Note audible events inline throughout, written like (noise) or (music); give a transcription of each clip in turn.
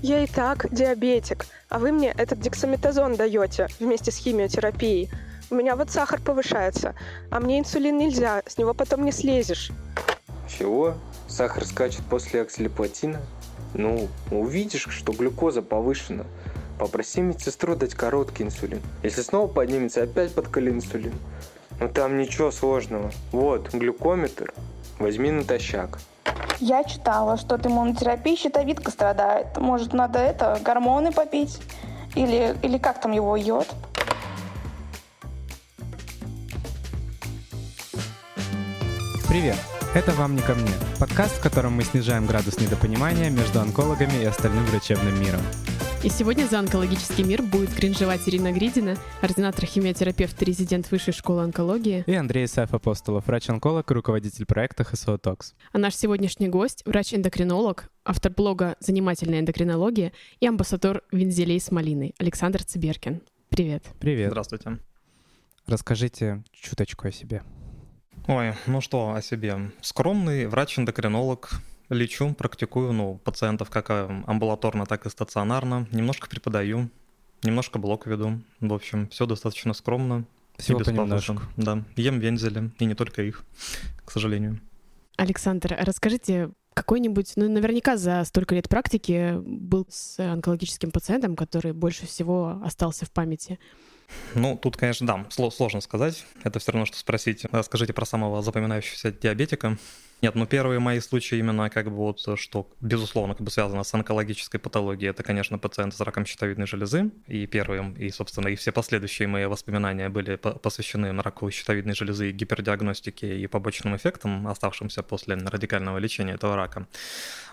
Я и так диабетик, а вы мне этот дексаметазон даете вместе с химиотерапией. У меня вот сахар повышается, а мне инсулин нельзя, с него потом не слезешь. Чего? Сахар скачет после оксилиплатина? Ну, увидишь, что глюкоза повышена. Попроси медсестру дать короткий инсулин. Если снова поднимется, опять подколи инсулин. Ну там ничего сложного. Вот, глюкометр. Возьми натощак. Я читала, что от иммунотерапии щитовидка страдает. Может, надо это, гормоны попить? Или, или как там его, йод? Привет! Это «Вам не ко мне» – подкаст, в котором мы снижаем градус недопонимания между онкологами и остальным врачебным миром. И сегодня за онкологический мир будет кринжевать Ирина Гридина, ординатор-химиотерапевт, резидент Высшей школы онкологии. И Андрей Исаев Апостолов, врач-онколог и руководитель проекта ХСО ТОКС. А наш сегодняшний гость – врач-эндокринолог, автор блога «Занимательная эндокринология» и амбассадор Вензелей с малиной Александр Циберкин. Привет. Привет. Здравствуйте. Расскажите чуточку о себе. Ой, ну что о себе. Скромный врач-эндокринолог, лечу, практикую, ну, пациентов как э, амбулаторно, так и стационарно. Немножко преподаю, немножко блок веду. В общем, все достаточно скромно. Всего понемножку. Да, ем вензели, и не только их, к сожалению. Александр, расскажите, какой-нибудь, ну, наверняка за столько лет практики был с онкологическим пациентом, который больше всего остался в памяти. Ну, тут, конечно, да, сложно сказать. Это все равно, что спросить. Скажите про самого запоминающегося диабетика. Нет, ну первые мои случаи именно как бы вот, что безусловно как бы связано с онкологической патологией, это, конечно, пациенты с раком щитовидной железы. И первые, и, собственно, и все последующие мои воспоминания были посвящены раку щитовидной железы, гипердиагностике и побочным эффектам, оставшимся после радикального лечения этого рака.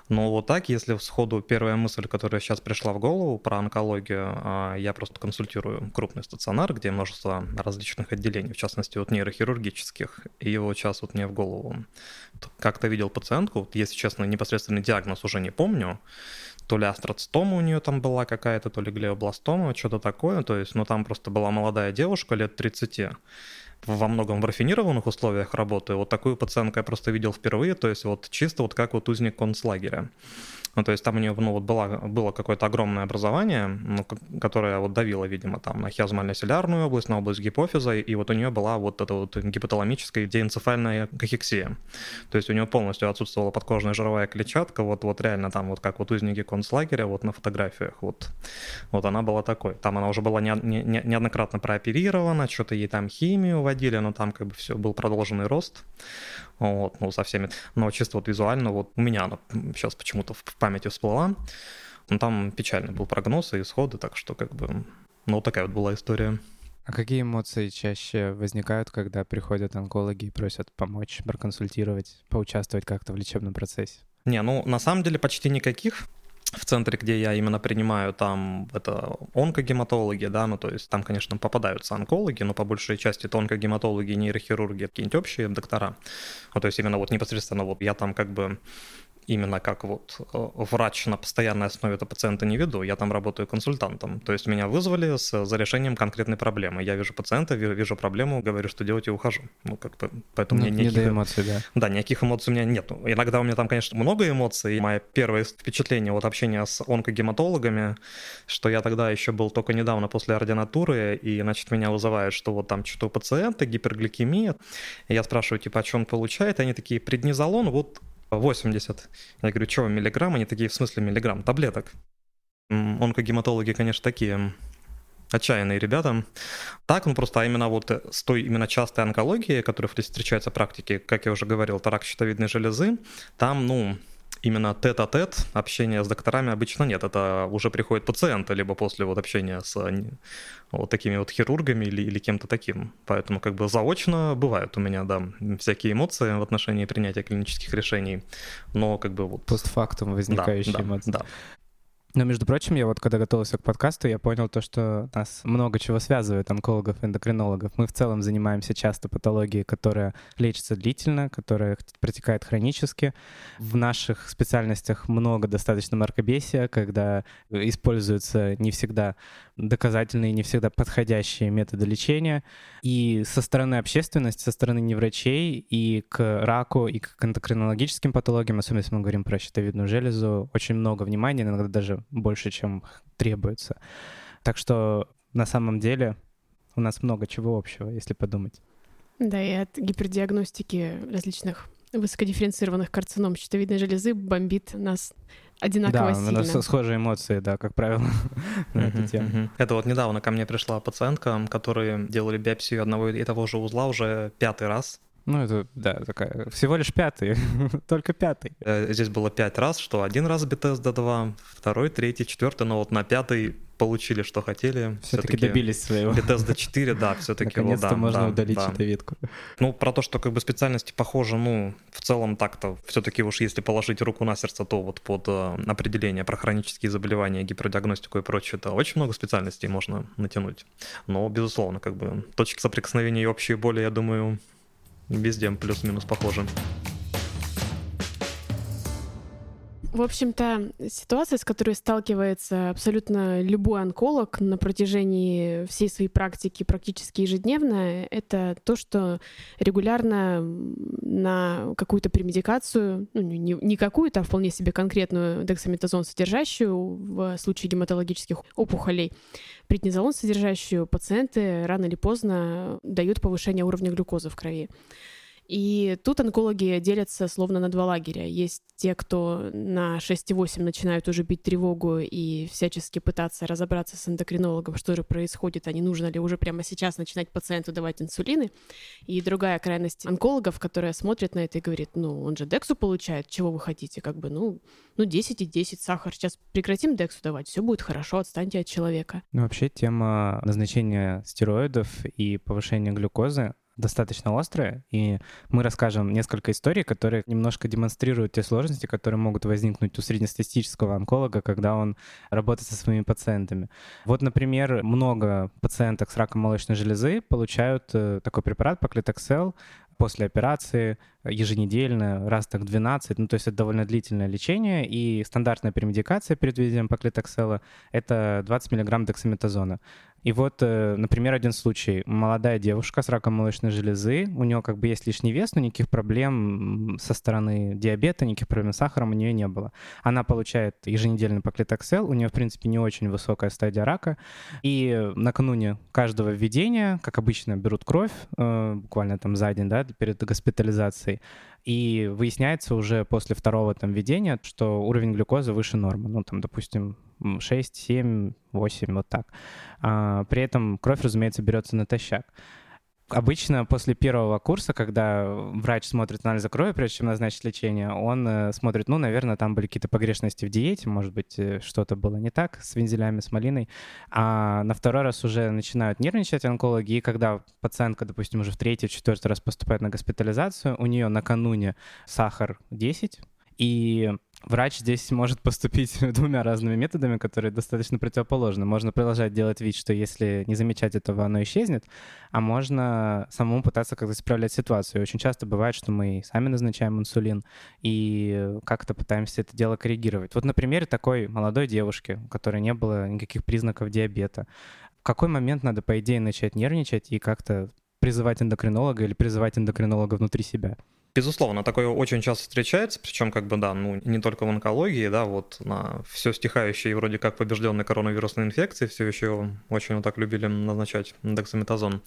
Но вот так, если сходу первая мысль, которая сейчас пришла в голову про онкологию, а, я просто консультирую крупный стационар, где множество различных отделений, в частности, вот нейрохирургических, и вот сейчас вот мне в голову как-то видел пациентку, вот, если честно, непосредственный диагноз уже не помню, то ли астроцитома у нее там была какая-то, то ли глиобластома, что-то такое, то есть, ну там просто была молодая девушка лет 30, во многом в рафинированных условиях работы. Вот такую пациентку я просто видел впервые, то есть вот чисто вот как вот узник концлагеря. Ну, то есть там у нее ну, вот была, было какое-то огромное образование, ну, которое вот давило, видимо, там на хиазмально-селярную область, на область гипофиза, и вот у нее была вот эта вот гипоталамическая диэнцефальная кахексия. То есть у нее полностью отсутствовала подкожная жировая клетчатка, вот, вот реально там вот как вот узники концлагеря, вот на фотографиях, вот, вот она была такой. Там она уже была не, не, неоднократно прооперирована, что-то ей там химию вводили, но там как бы все, был продолженный рост вот, ну, со всеми. Но чисто вот визуально, вот у меня она сейчас почему-то в памяти всплыла. Ну, там печальный был прогноз и исходы, так что как бы, ну, такая вот была история. А какие эмоции чаще возникают, когда приходят онкологи и просят помочь, проконсультировать, поучаствовать как-то в лечебном процессе? Не, ну, на самом деле почти никаких в центре, где я именно принимаю, там это онкогематологи, да, ну то есть там, конечно, попадаются онкологи, но по большей части это онкогематологи, нейрохирурги, какие-нибудь общие доктора. Ну, то есть именно вот непосредственно вот я там как бы именно как вот э, врач на постоянной основе этого пациента не веду, я там работаю консультантом. То есть меня вызвали с, за решением конкретной проблемы. Я вижу пациента, вижу проблему, говорю, что делать и ухожу. Ну, как бы, поэтому ну, мне никаких... Не эмоций, да. Да, никаких эмоций у меня нет. Иногда у меня там, конечно, много эмоций. Мое первое впечатление от общения с онкогематологами, что я тогда еще был только недавно после ординатуры, и, значит, меня вызывают, что вот там что-то у пациента, гипергликемия. И я спрашиваю, типа, а что он получает? И они такие, преднизолон, вот 80. Я говорю, что, миллиграмм? Они такие, в смысле миллиграмм? Таблеток. Онкогематологи, конечно, такие отчаянные ребята. Так, ну просто а именно вот с той именно частой онкологией, которая встречается в практике, как я уже говорил, это рак щитовидной железы, там, ну, именно тет-а-тет общения с докторами обычно нет. Это уже приходит пациенты, либо после вот общения с вот такими вот хирургами или, или кем-то таким. Поэтому как бы заочно бывают у меня, да, всякие эмоции в отношении принятия клинических решений, но как бы вот... Постфактум возникающие да, эмоции. Да, но, между прочим, я вот когда готовился к подкасту, я понял то, что нас много чего связывает, онкологов эндокринологов. Мы в целом занимаемся часто патологией, которая лечится длительно, которая протекает хронически. В наших специальностях много достаточно маркобесия, когда используются не всегда доказательные, не всегда подходящие методы лечения. И со стороны общественности, со стороны неврачей и к раку, и к эндокринологическим патологиям, особенно если мы говорим про щитовидную железу, очень много внимания, иногда даже больше, чем требуется. Так что на самом деле у нас много чего общего, если подумать. Да, и от гипердиагностики различных высокодифференцированных карцином щитовидной железы бомбит нас одинаково да, сильно. нас схожие эмоции, да, как правило, (laughs) на эту тему. Это вот недавно ко мне пришла пациентка, которые делали биопсию одного и того же узла уже пятый раз. Ну, это, да, такая, всего лишь пятый, (laughs) только пятый. Э, здесь было пять раз, что один раз Bethesda 2, второй, третий, четвертый, но вот на пятый получили, что хотели. Все-таки добились своего. Bethesda 4, да, все-таки. Наконец-то да, можно да, удалить да. щитовидку. Ну, про то, что как бы специальности похожи, ну, в целом так-то все-таки уж если положить руку на сердце, то вот под э, определение про хронические заболевания, гипердиагностику и прочее, это очень много специальностей можно натянуть. Но, безусловно, как бы точки соприкосновения и общие боли, я думаю, везде плюс-минус похожи. В общем-то, ситуация, с которой сталкивается абсолютно любой онколог на протяжении всей своей практики практически ежедневно, это то, что регулярно на какую-то премедикацию, ну, не, не какую-то, а вполне себе конкретную дексаметазон содержащую в случае гематологических опухолей, преднизолон содержащую, пациенты рано или поздно дают повышение уровня глюкозы в крови. И тут онкологи делятся словно на два лагеря. Есть те, кто на 6,8 начинают уже бить тревогу и всячески пытаться разобраться с эндокринологом, что же происходит, а не нужно ли уже прямо сейчас начинать пациенту давать инсулины. И другая крайность онкологов, которая смотрит на это и говорит, ну, он же дексу получает, чего вы хотите? Как бы, ну, ну 10 и 10 сахар. Сейчас прекратим дексу давать, все будет хорошо, отстаньте от человека. Ну, вообще тема назначения стероидов и повышения глюкозы достаточно острая, и мы расскажем несколько историй, которые немножко демонстрируют те сложности, которые могут возникнуть у среднестатистического онколога, когда он работает со своими пациентами. Вот, например, много пациенток с раком молочной железы получают э, такой препарат Паклитоксел после операции еженедельно, раз так 12, ну то есть это довольно длительное лечение, и стандартная премедикация перед введением паклитоксела — это 20 мг дексаметазона. И вот, э, например, один случай. Молодая девушка с раком молочной железы, у нее как бы есть лишний вес, но никаких проблем со стороны диабета, никаких проблем с сахаром у нее не было. Она получает еженедельный паклитоксел, у нее, в принципе, не очень высокая стадия рака, и накануне каждого введения, как обычно, берут кровь, э, буквально там за день, да, перед госпитализацией, и выясняется уже после второго там введения, что уровень глюкозы выше нормы. Ну, там, допустим, 6, 7, 8, вот так. А, при этом кровь, разумеется, берется натощак. Обычно после первого курса, когда врач смотрит анализы крови, прежде чем назначить лечение, он э, смотрит, ну, наверное, там были какие-то погрешности в диете, может быть, э, что-то было не так с вензелями, с малиной. А на второй раз уже начинают нервничать онкологи, и когда пациентка, допустим, уже в третий, четвертый раз поступает на госпитализацию, у нее накануне сахар 10, и врач здесь может поступить (laughs) двумя разными методами, которые достаточно противоположны. Можно продолжать делать вид, что если не замечать этого, оно исчезнет, а можно самому пытаться как-то исправлять ситуацию. Очень часто бывает, что мы сами назначаем инсулин и как-то пытаемся это дело коррегировать. Вот на примере такой молодой девушки, у которой не было никаких признаков диабета. В какой момент надо, по идее, начать нервничать и как-то призывать эндокринолога или призывать эндокринолога внутри себя? Безусловно, такое очень часто встречается, причем как бы, да, ну, не только в онкологии, да, вот на все стихающие вроде как побежденной коронавирусной инфекции все еще очень вот так любили назначать дексаметазон.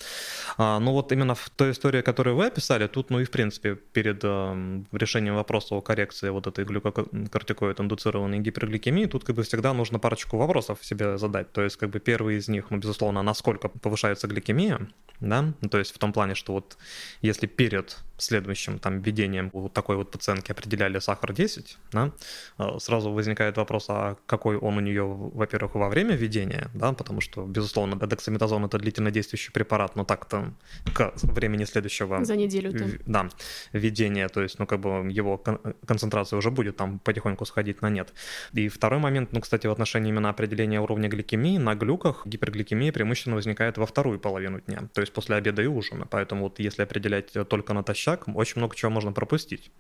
А, ну вот именно в той истории, которую вы описали, тут, ну и в принципе, перед э, решением вопроса о коррекции вот этой глюкокортикоид-индуцированной гипергликемии, тут как бы всегда нужно парочку вопросов себе задать. То есть как бы первый из них, ну, безусловно, насколько повышается гликемия, да, то есть в том плане, что вот если перед следующим там введением у такой вот пациентки определяли сахар 10, да, а, сразу возникает вопрос, а какой он у нее, во-первых, во время введения, да, потому что, безусловно, дексаметазон это длительно действующий препарат, но так-то к времени следующего... За неделю -то. Да, введения, то есть, ну, как бы его концентрация уже будет там потихоньку сходить на нет. И второй момент, ну, кстати, в отношении именно определения уровня гликемии, на глюках гипергликемия преимущественно возникает во вторую половину дня, то есть после обеда и ужина, поэтому вот если определять только натощак, очень много чего можно пропустить.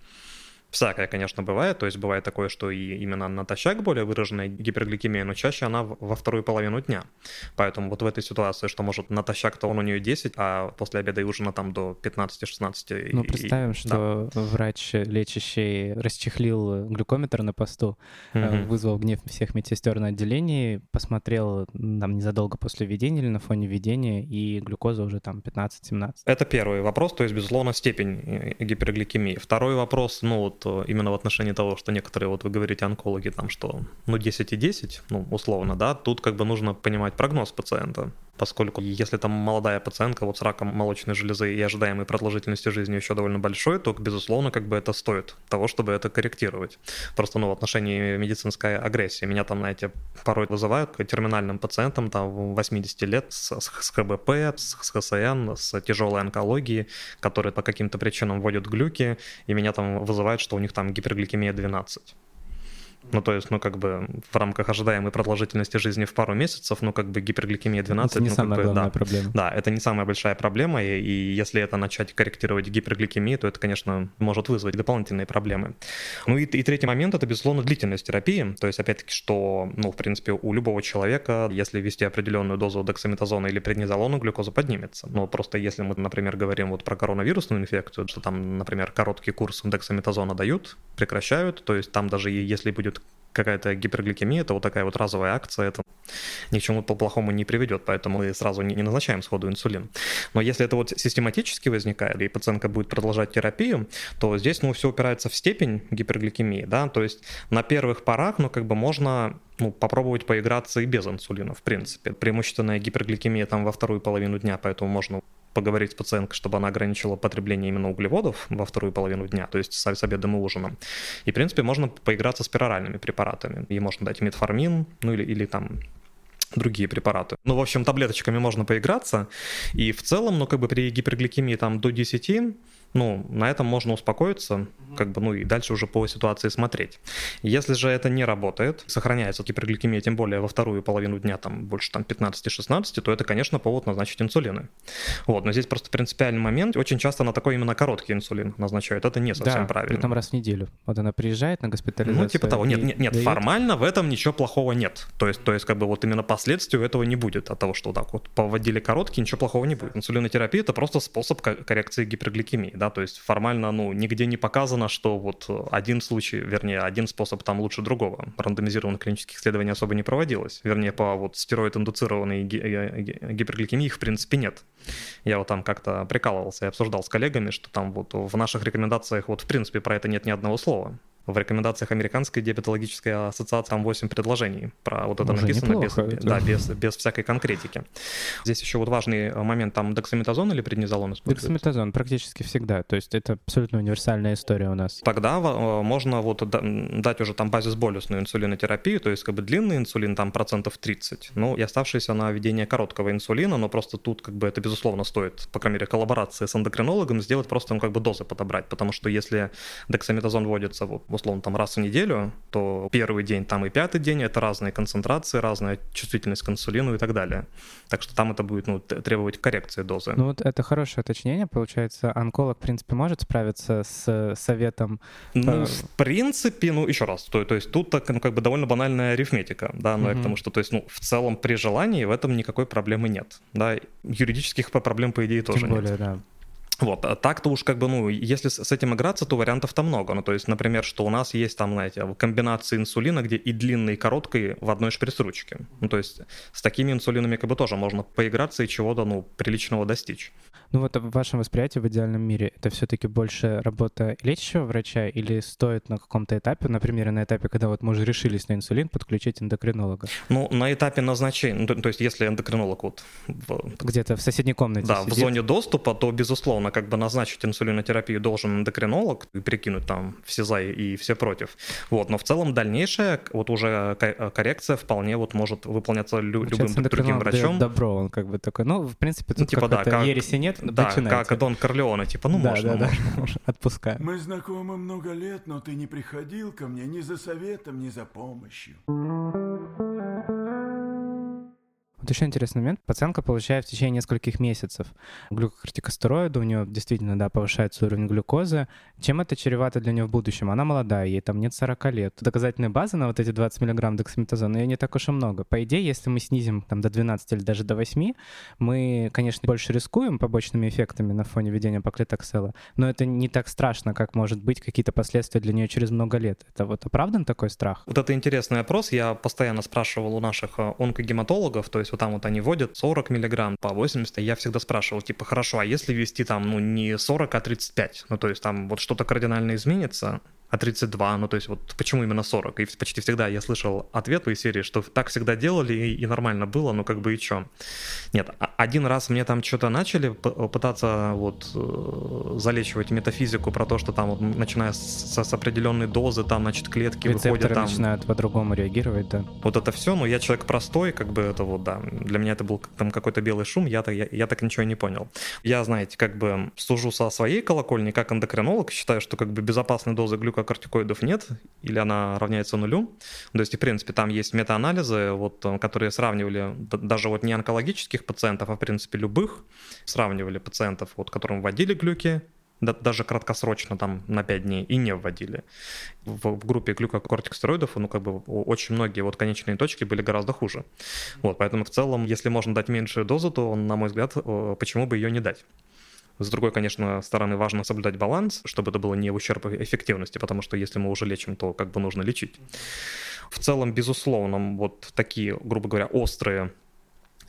Всякое, конечно, бывает. То есть бывает такое, что и именно натощак более выраженная гипергликемия, но чаще она во вторую половину дня. Поэтому вот в этой ситуации, что может натощак-то он у нее 10, а после обеда и ужина там до 15-16. Ну, представим, и, что да. врач лечащий расчехлил глюкометр на посту, угу. вызвал гнев всех медсестер на отделении, посмотрел там незадолго после введения или на фоне введения, и глюкоза уже там 15-17. Это первый вопрос, то есть, безусловно, степень э, гипергликемии. Второй вопрос, ну, э, именно в отношении того, что некоторые, вот вы говорите, онкологи, там, что, ну, 10 и 10, ну, условно, да, тут как бы нужно понимать прогноз пациента поскольку если там молодая пациентка вот с раком молочной железы и ожидаемой продолжительности жизни еще довольно большой, то, безусловно, как бы это стоит того, чтобы это корректировать. Просто, ну, в отношении медицинской агрессии. Меня там, знаете, порой вызывают к терминальным пациентам там 80 лет с, с ХБП, с ХСН, с тяжелой онкологией, которые по каким-то причинам вводят глюки, и меня там вызывают, что у них там гипергликемия 12. Ну, то есть, ну, как бы в рамках ожидаемой продолжительности жизни в пару месяцев, ну, как бы гипергликемия 12... Это не ну, самая как бы, главная да, проблема. Да, это не самая большая проблема, и, и если это начать корректировать гипергликемию, то это, конечно, может вызвать дополнительные проблемы. Ну и, и третий момент — это, безусловно, длительность терапии. То есть, опять-таки, что, ну, в принципе, у любого человека, если ввести определенную дозу дексаметазона или преднизолона, глюкоза поднимется. Но просто если мы, например, говорим вот про коронавирусную инфекцию, что там, например, короткий курс дексаметазона дают, прекращают, то есть там даже если будет какая-то гипергликемия, это вот такая вот разовая акция, это ни к чему плохому не приведет, поэтому мы сразу не, не назначаем сходу инсулин. Но если это вот систематически возникает, и пациентка будет продолжать терапию, то здесь, ну, все упирается в степень гипергликемии, да, то есть на первых порах, ну, как бы можно ну, попробовать поиграться и без инсулина, в принципе. Преимущественная гипергликемия там во вторую половину дня, поэтому можно поговорить с пациенткой, чтобы она ограничила потребление именно углеводов во вторую половину дня, то есть с, обедом и ужином. И, в принципе, можно поиграться с пероральными препаратами. Ей можно дать метформин, ну или, или там другие препараты. Ну, в общем, таблеточками можно поиграться, и в целом, ну, как бы при гипергликемии там до 10 ну, на этом можно успокоиться, как бы, ну и дальше уже по ситуации смотреть. Если же это не работает, сохраняется гипергликемия, тем более во вторую половину дня, там, больше там 15-16, то это, конечно, повод назначить инсулины. Вот, но здесь просто принципиальный момент. Очень часто на такой именно короткий инсулин назначают. Это не совсем да, правильно. там раз в неделю. Вот она приезжает на госпитализацию. Ну, типа того. Нет, нет, нет дает... формально в этом ничего плохого нет. То есть, то есть, как бы вот именно последствий этого не будет от того, что так вот поводили короткий, ничего плохого не будет. Инсулинотерапия — это просто способ коррекции гипергликемии да, то есть формально, ну, нигде не показано, что вот один случай, вернее, один способ там лучше другого. Рандомизированных клинических исследований особо не проводилось. Вернее, по вот стероид-индуцированной гипергликемии их, в принципе, нет. Я вот там как-то прикалывался и обсуждал с коллегами, что там вот в наших рекомендациях вот в принципе про это нет ни одного слова в рекомендациях Американской диабетологической ассоциации там 8 предложений про вот это Уже написано неплохо, без, это. да, без, без всякой конкретики. Здесь еще вот важный момент, там дексаметазон или преднизолон используется? Дексаметазон практически всегда, то есть это абсолютно универсальная история у нас. Тогда э, можно вот дать уже там базис-болюсную инсулинотерапию, то есть как бы длинный инсулин там процентов 30, ну и оставшиеся на введение короткого инсулина, но просто тут как бы это безусловно стоит, по крайней мере, коллаборации с эндокринологом сделать просто ну, как бы дозы подобрать, потому что если дексаметазон вводится вот, условно, там раз в неделю, то первый день там и пятый день — это разные концентрации, разная чувствительность к инсулину и так далее. Так что там это будет ну, требовать коррекции дозы. Ну вот это хорошее уточнение, получается. Онколог, в принципе, может справиться с советом? Ну, в принципе, ну, еще раз, то, то есть тут так, ну, как бы довольно банальная арифметика, да, но угу. я к тому, что, то есть, ну, в целом при желании в этом никакой проблемы нет, да, юридических проблем, по идее, тоже Тем более, нет. да. Вот, а так-то уж как бы, ну, если с этим играться, то вариантов-то много. Ну, то есть, например, что у нас есть там, знаете, комбинации инсулина, где и длинный, и короткий в одной шприц-ручке. Ну, то есть, с такими инсулинами как бы тоже можно поиграться и чего-то, ну, приличного достичь. Ну вот в вашем восприятии в идеальном мире это все-таки больше работа лечащего врача или стоит на каком-то этапе, например, на этапе, когда вот мы уже решились на инсулин, подключить эндокринолога? Ну, на этапе назначения, ну, то, то есть если эндокринолог вот... Где-то в соседней комнате Да, сидит. в зоне доступа, то, безусловно, как бы назначить инсулинотерапию должен эндокринолог и прикинуть там все за и все против. Вот, но в целом дальнейшая вот уже коррекция вполне вот может выполняться лю- любым другим врачом. добро, он как бы такой, ну, в принципе, тут ну, типа, да, как... ереси нет, да, начинайте. как Дон Корлеоне, типа, ну да, можно, да, можно. (laughs) Да, отпускаю. Мы знакомы много лет, но ты не приходил ко мне ни за советом, ни за помощью. Вот еще интересный момент. Пациентка получает в течение нескольких месяцев глюкокортикостероиды, у нее действительно, да, повышается уровень глюкозы. Чем это чревато для нее в будущем? Она молодая, ей там нет 40 лет. Доказательной базы на вот эти 20 миллиграмм дексаметазона ее не так уж и много. По идее, если мы снизим там до 12 или даже до 8, мы, конечно, больше рискуем побочными эффектами на фоне введения паклитоксела, но это не так страшно, как может быть какие-то последствия для нее через много лет. Это вот оправдан такой страх? Вот это интересный опрос. Я постоянно спрашивал у наших э, онкогематологов, то есть вот там вот они вводят 40 миллиграмм по 80, и я всегда спрашивал, типа, хорошо, а если ввести там, ну, не 40, а 35? Ну, то есть там вот что-то кардинально изменится? А 32, ну то есть вот почему именно 40? И почти всегда я слышал ответ из серии, что так всегда делали и, и нормально было, ну как бы и чё. Нет, а, один раз мне там что-то начали пытаться вот э, залечивать метафизику про то, что там вот начиная с, с определенной дозы, там значит клетки Рецепторы выходят там... начинают по-другому реагировать, да. Вот это все, но я человек простой, как бы это вот, да, для меня это был там какой-то белый шум, я, я, я так ничего не понял. Я, знаете, как бы служу со своей колокольни, как эндокринолог, считаю, что как бы безопасной дозы глюкозы глюкокортикоидов нет, или она равняется нулю. То есть, в принципе, там есть метаанализы, вот, э, которые сравнивали даже вот не онкологических пациентов, а, в принципе, любых, сравнивали пациентов, вот, которым вводили глюки, даже краткосрочно там на 5 дней и не вводили. В, в группе глюкокортикостероидов, ну, как бы очень многие вот конечные точки были гораздо хуже. Вот, поэтому в целом, если можно дать меньшую дозу, то, на мой взгляд, почему бы ее не дать? С другой, конечно, стороны важно соблюдать баланс, чтобы это было не в ущерб эффективности, потому что если мы уже лечим, то как бы нужно лечить. В целом, безусловно, вот такие, грубо говоря, острые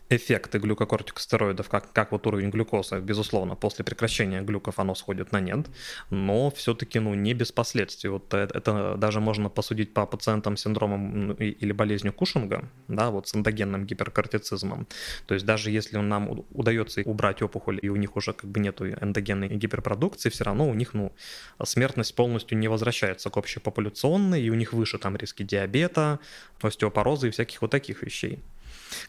эффекты глюкокортикостероидов, как, как вот уровень глюкозы, безусловно, после прекращения глюков оно сходит на нет, но все-таки ну, не без последствий. Вот это, это даже можно посудить по пациентам с синдромом или болезнью Кушинга, да, вот с эндогенным гиперкортицизмом. То есть даже если нам удается убрать опухоль, и у них уже как бы нету эндогенной гиперпродукции, все равно у них ну, смертность полностью не возвращается к общепопуляционной, и у них выше там риски диабета, остеопороза и всяких вот таких вещей.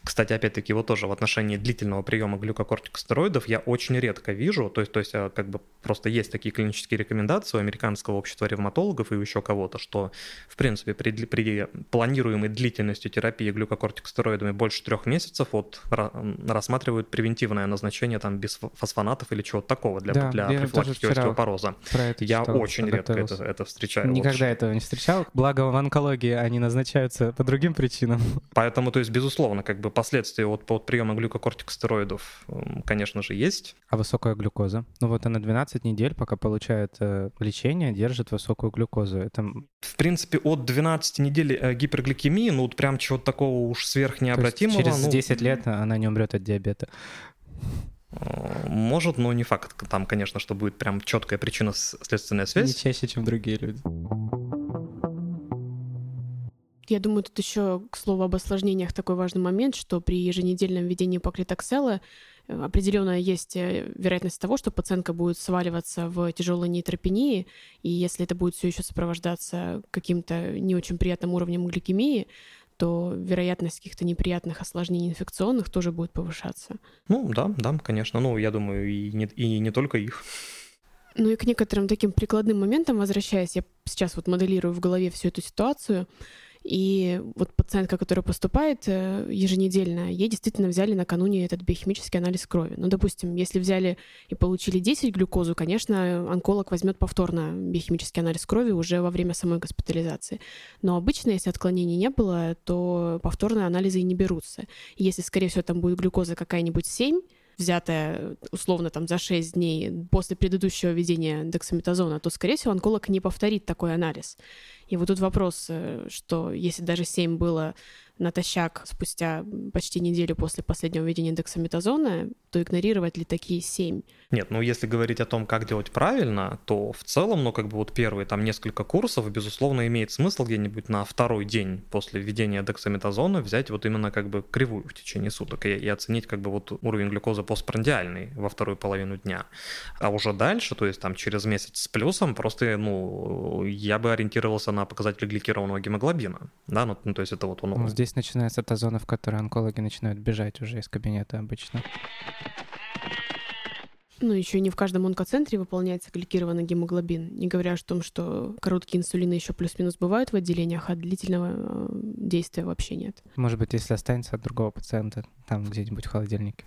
Кстати, опять-таки, вот тоже в отношении длительного приема глюкокортикостероидов я очень редко вижу, то есть, то есть э, как бы просто есть такие клинические рекомендации у американского общества ревматологов и еще кого-то, что, в принципе, при, при планируемой длительности терапии глюкокортикостероидами больше трех месяцев вот рассматривают превентивное назначение там без фосфонатов или чего-то такого для, да, для профилактики остеопороза. я читал, очень редко это, это встречаю. Никогда вот. этого не встречал. Благо в онкологии они назначаются по другим причинам. Поэтому, то есть, безусловно, как бы последствия от, от приема глюкокортикостероидов, конечно же, есть. А высокая глюкоза? Ну вот она 12 недель, пока получает э, лечение, держит высокую глюкозу. Это... В принципе, от 12 недель э, гипергликемии, ну вот прям чего-то такого уж сверхнеобратимого. через ну, 10 лет она не умрет от диабета. Может, но не факт. Там, конечно, что будет прям четкая причинно-следственная связь. Не чаще, чем другие люди. Я думаю, тут еще, к слову, об осложнениях такой важный момент, что при еженедельном введении паклитоксела э, определенно есть э, вероятность того, что пациентка будет сваливаться в тяжелой нейтропении, и если это будет все еще сопровождаться каким-то не очень приятным уровнем гликемии, то вероятность каких-то неприятных осложнений инфекционных тоже будет повышаться. Ну да, да, конечно. Ну, я думаю, и не, и не только их. Ну и к некоторым таким прикладным моментам возвращаясь, я сейчас вот моделирую в голове всю эту ситуацию. И вот пациентка, которая поступает э, еженедельно, ей действительно взяли накануне этот биохимический анализ крови. Ну, допустим, если взяли и получили 10 глюкозу, конечно, онколог возьмет повторно биохимический анализ крови уже во время самой госпитализации. Но обычно, если отклонений не было, то повторные анализы и не берутся. Если, скорее всего, там будет глюкоза какая-нибудь 7, взятая условно там за 6 дней после предыдущего введения дексаметазона, то, скорее всего, онколог не повторит такой анализ. И вот тут вопрос, э, что если даже 7 было натощак спустя почти неделю после последнего введения дексаметазона, то игнорировать ли такие 7? Нет, ну если говорить о том, как делать правильно, то в целом, ну как бы вот первые там несколько курсов, безусловно, имеет смысл где-нибудь на второй день после введения дексаметазона взять вот именно как бы кривую в течение суток и, и оценить как бы вот уровень глюкозы постпрандиальный во вторую половину дня. А уже дальше, то есть там через месяц с плюсом, просто, ну, я бы ориентировался на показатели гликированного гемоглобина, да, ну, ну то есть это вот он... Ну, здесь здесь начинается та зона, в которой онкологи начинают бежать уже из кабинета обычно. Ну, еще не в каждом онкоцентре выполняется гликированный гемоглобин, не говоря о том, что короткие инсулины еще плюс-минус бывают в отделениях, а длительного э, действия вообще нет. Может быть, если останется от другого пациента, там где-нибудь в холодильнике.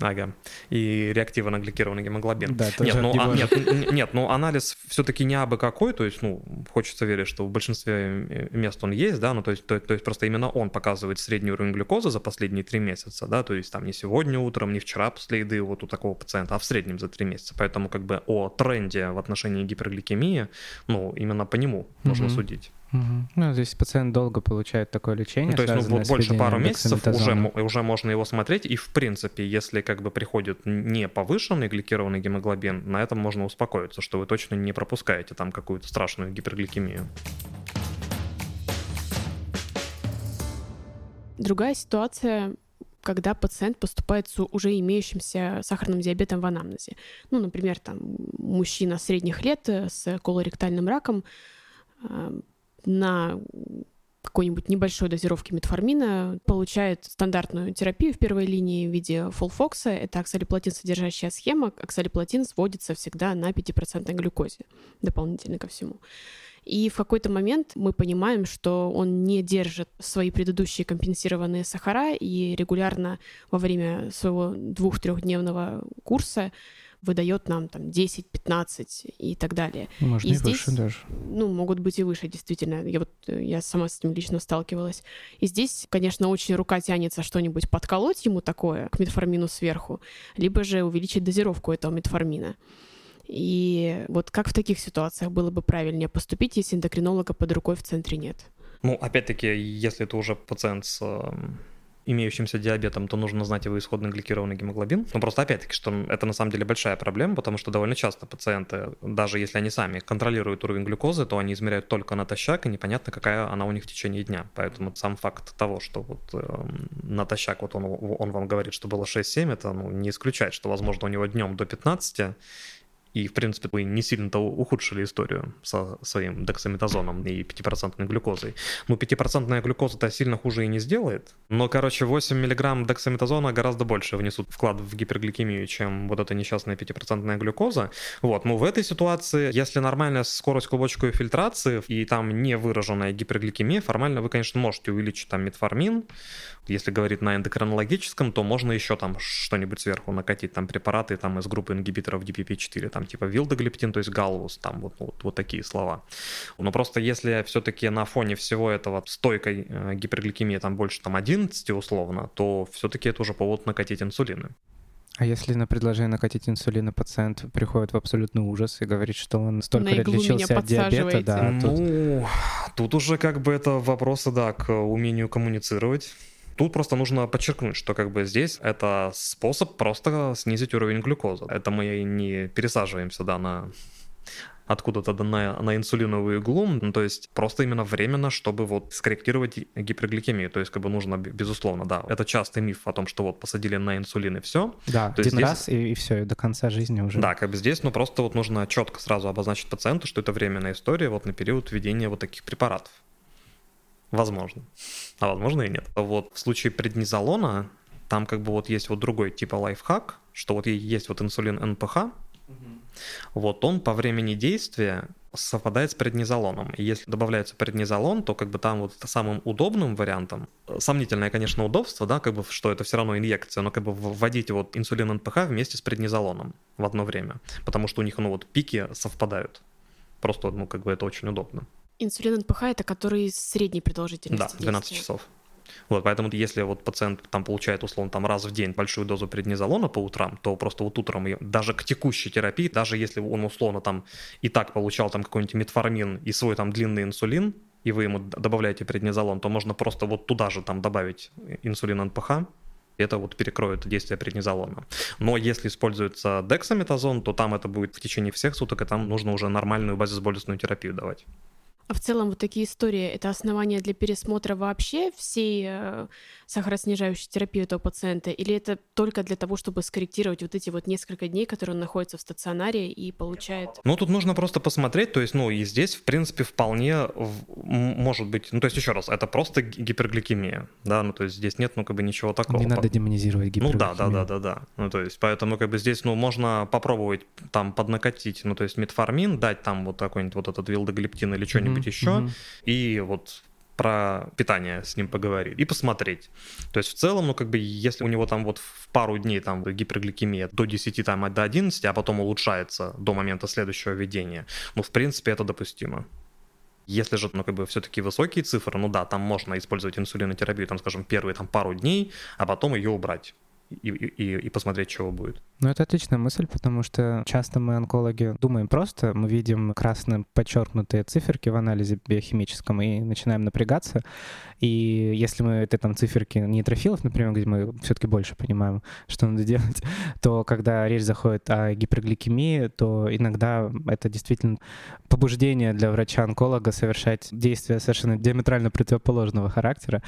Ага. И реактивно гликированный гемоглобин. Да, нет, ну, а, нет, нет, ну анализ все-таки не абы какой, то есть, ну, хочется верить, что в большинстве мест он есть, да, ну, то есть, то, то есть просто именно он показывает средний уровень глюкозы за последние три месяца, да, то есть там не сегодня утром, не вчера после еды вот у такого пациента, а в среднем за три месяца. Поэтому как бы о тренде в отношении гипергликемии, ну, именно по нему mm-hmm. можно судить. Угу. Ну, здесь пациент долго получает такое лечение. Ну, то есть, ну, вот больше пару месяцев уже, уже можно его смотреть, и в принципе, если как бы приходит не повышенный гликированный гемоглобин, на этом можно успокоиться, что вы точно не пропускаете там какую-то страшную гипергликемию. Другая ситуация когда пациент поступает с уже имеющимся сахарным диабетом в анамнезе. Ну, например, там мужчина средних лет с колоректальным раком э, на какой-нибудь небольшой дозировки метформина получает стандартную терапию в первой линии в виде фолфокса. Это оксалиплатин содержащая схема. Оксалиплатин сводится всегда на 5% глюкозе дополнительно ко всему. И в какой-то момент мы понимаем, что он не держит свои предыдущие компенсированные сахара, и регулярно во время своего двух-трехдневного курса выдает нам там 10, 15 и так далее. Можно и, и здесь, выше даже. Ну, могут быть и выше, действительно. Я вот я сама с этим лично сталкивалась. И здесь, конечно, очень рука тянется что-нибудь подколоть ему такое к метформину сверху, либо же увеличить дозировку этого метформина. И вот как в таких ситуациях было бы правильнее поступить, если эндокринолога под рукой в центре нет? Ну, опять-таки, если это уже пациент с эм, имеющимся диабетом, то нужно знать его исходный гликированный гемоглобин. Ну, просто опять-таки, что это на самом деле большая проблема, потому что довольно часто пациенты, даже если они сами контролируют уровень глюкозы, то они измеряют только натощак, и непонятно, какая она у них в течение дня. Поэтому сам факт того, что вот э, натощак, вот он, он вам говорит, что было 6-7, это ну, не исключает, что, возможно, у него днем до 15 и, в принципе, вы не сильно-то ухудшили историю со своим дексаметазоном и 5% глюкозой. Ну, 5% глюкоза-то сильно хуже и не сделает. Но, короче, 8 мг дексаметазона гораздо больше внесут вклад в гипергликемию, чем вот эта несчастная 5% глюкоза. Вот, ну, в этой ситуации, если нормальная скорость клубочковой фильтрации и там не выраженная гипергликемия, формально вы, конечно, можете увеличить там метформин, если говорить на эндокринологическом, то можно еще там что-нибудь сверху накатить, там препараты там из группы ингибиторов DPP-4, там типа вилдоглиптин, то есть галвус, там вот, вот, вот такие слова. Но просто если все-таки на фоне всего этого стойкой э, гипергликемии там больше там 11 условно, то все-таки это уже повод накатить инсулины. А если на предложение накатить инсулина пациент приходит в абсолютный ужас и говорит, что он столько лет лечился от диабета, да? Ну, тут... тут уже как бы это вопросы, да, к умению коммуницировать Тут просто нужно подчеркнуть, что как бы здесь это способ просто снизить уровень глюкозы. Это мы не пересаживаемся, да, на откуда-то на, на инсулиновую иглу, ну, то есть просто именно временно, чтобы вот скорректировать гипергликемию, то есть как бы нужно, безусловно, да, это частый миф о том, что вот посадили на инсулин и все. Да, то один здесь... раз и, и все, и до конца жизни уже. Да, как бы здесь, ну просто вот нужно четко сразу обозначить пациенту, что это временная история вот на период введения вот таких препаратов. Возможно. А возможно и нет. Вот в случае преднизолона, там как бы вот есть вот другой типа лайфхак, что вот есть вот инсулин НПХ, вот он по времени действия совпадает с преднизолоном. И если добавляется преднизолон, то как бы там вот самым удобным вариантом, сомнительное, конечно, удобство, да, как бы, что это все равно инъекция, но как бы вводить вот инсулин НПХ вместе с преднизолоном в одно время, потому что у них, ну вот, пики совпадают. Просто, ну, как бы это очень удобно. Инсулин НПХ это который средней продолжительности Да, 12 действия. часов. Вот, поэтому если вот пациент там получает, условно, там раз в день большую дозу преднизолона по утрам, то просто вот утром, даже к текущей терапии, даже если он, условно, там и так получал там какой-нибудь метформин и свой там длинный инсулин, и вы ему добавляете преднизолон, то можно просто вот туда же там добавить инсулин НПХ, это вот перекроет действие преднизолона. Но если используется дексаметазон, то там это будет в течение всех суток, и там нужно уже нормальную базисболестную терапию давать. А в целом вот такие истории — это основания для пересмотра вообще всей э, сахароснижающей терапии этого пациента? Или это только для того, чтобы скорректировать вот эти вот несколько дней, которые он находится в стационаре и получает... Ну, тут нужно просто посмотреть, то есть, ну, и здесь, в принципе, вполне может быть... Ну, то есть, еще раз, это просто гипергликемия, да, ну, то есть здесь нет, ну, как бы ничего такого. Не надо демонизировать Ну гипергликемию. да, да, да, да, да. Ну то есть, поэтому как бы здесь, ну, можно попробовать там поднакатить, ну то есть метформин, дать там вот какой-нибудь вот этот вилдоглиптин или что-нибудь Мгм, еще, и вот про питание с ним поговорить и посмотреть. То есть в целом, ну как бы если у него там вот в пару дней там гипергликемия до 10, там до 11, а потом улучшается до момента следующего введения, ну в принципе это допустимо. Если же, ну, как бы все-таки высокие цифры, ну да, там можно использовать инсулинотерапию, там, скажем, первые там пару дней, а потом ее убрать и, и, и посмотреть, чего будет. Ну, это отличная мысль, потому что часто мы, онкологи, думаем просто, мы видим красным подчеркнутые циферки в анализе биохимическом и начинаем напрягаться. И если мы это там циферки нейтрофилов, например, где мы все-таки больше понимаем, (laughs) что надо делать, (laughs) то когда речь заходит о гипергликемии, то иногда это действительно побуждение для врача-онколога совершать действия совершенно диаметрально противоположного характера.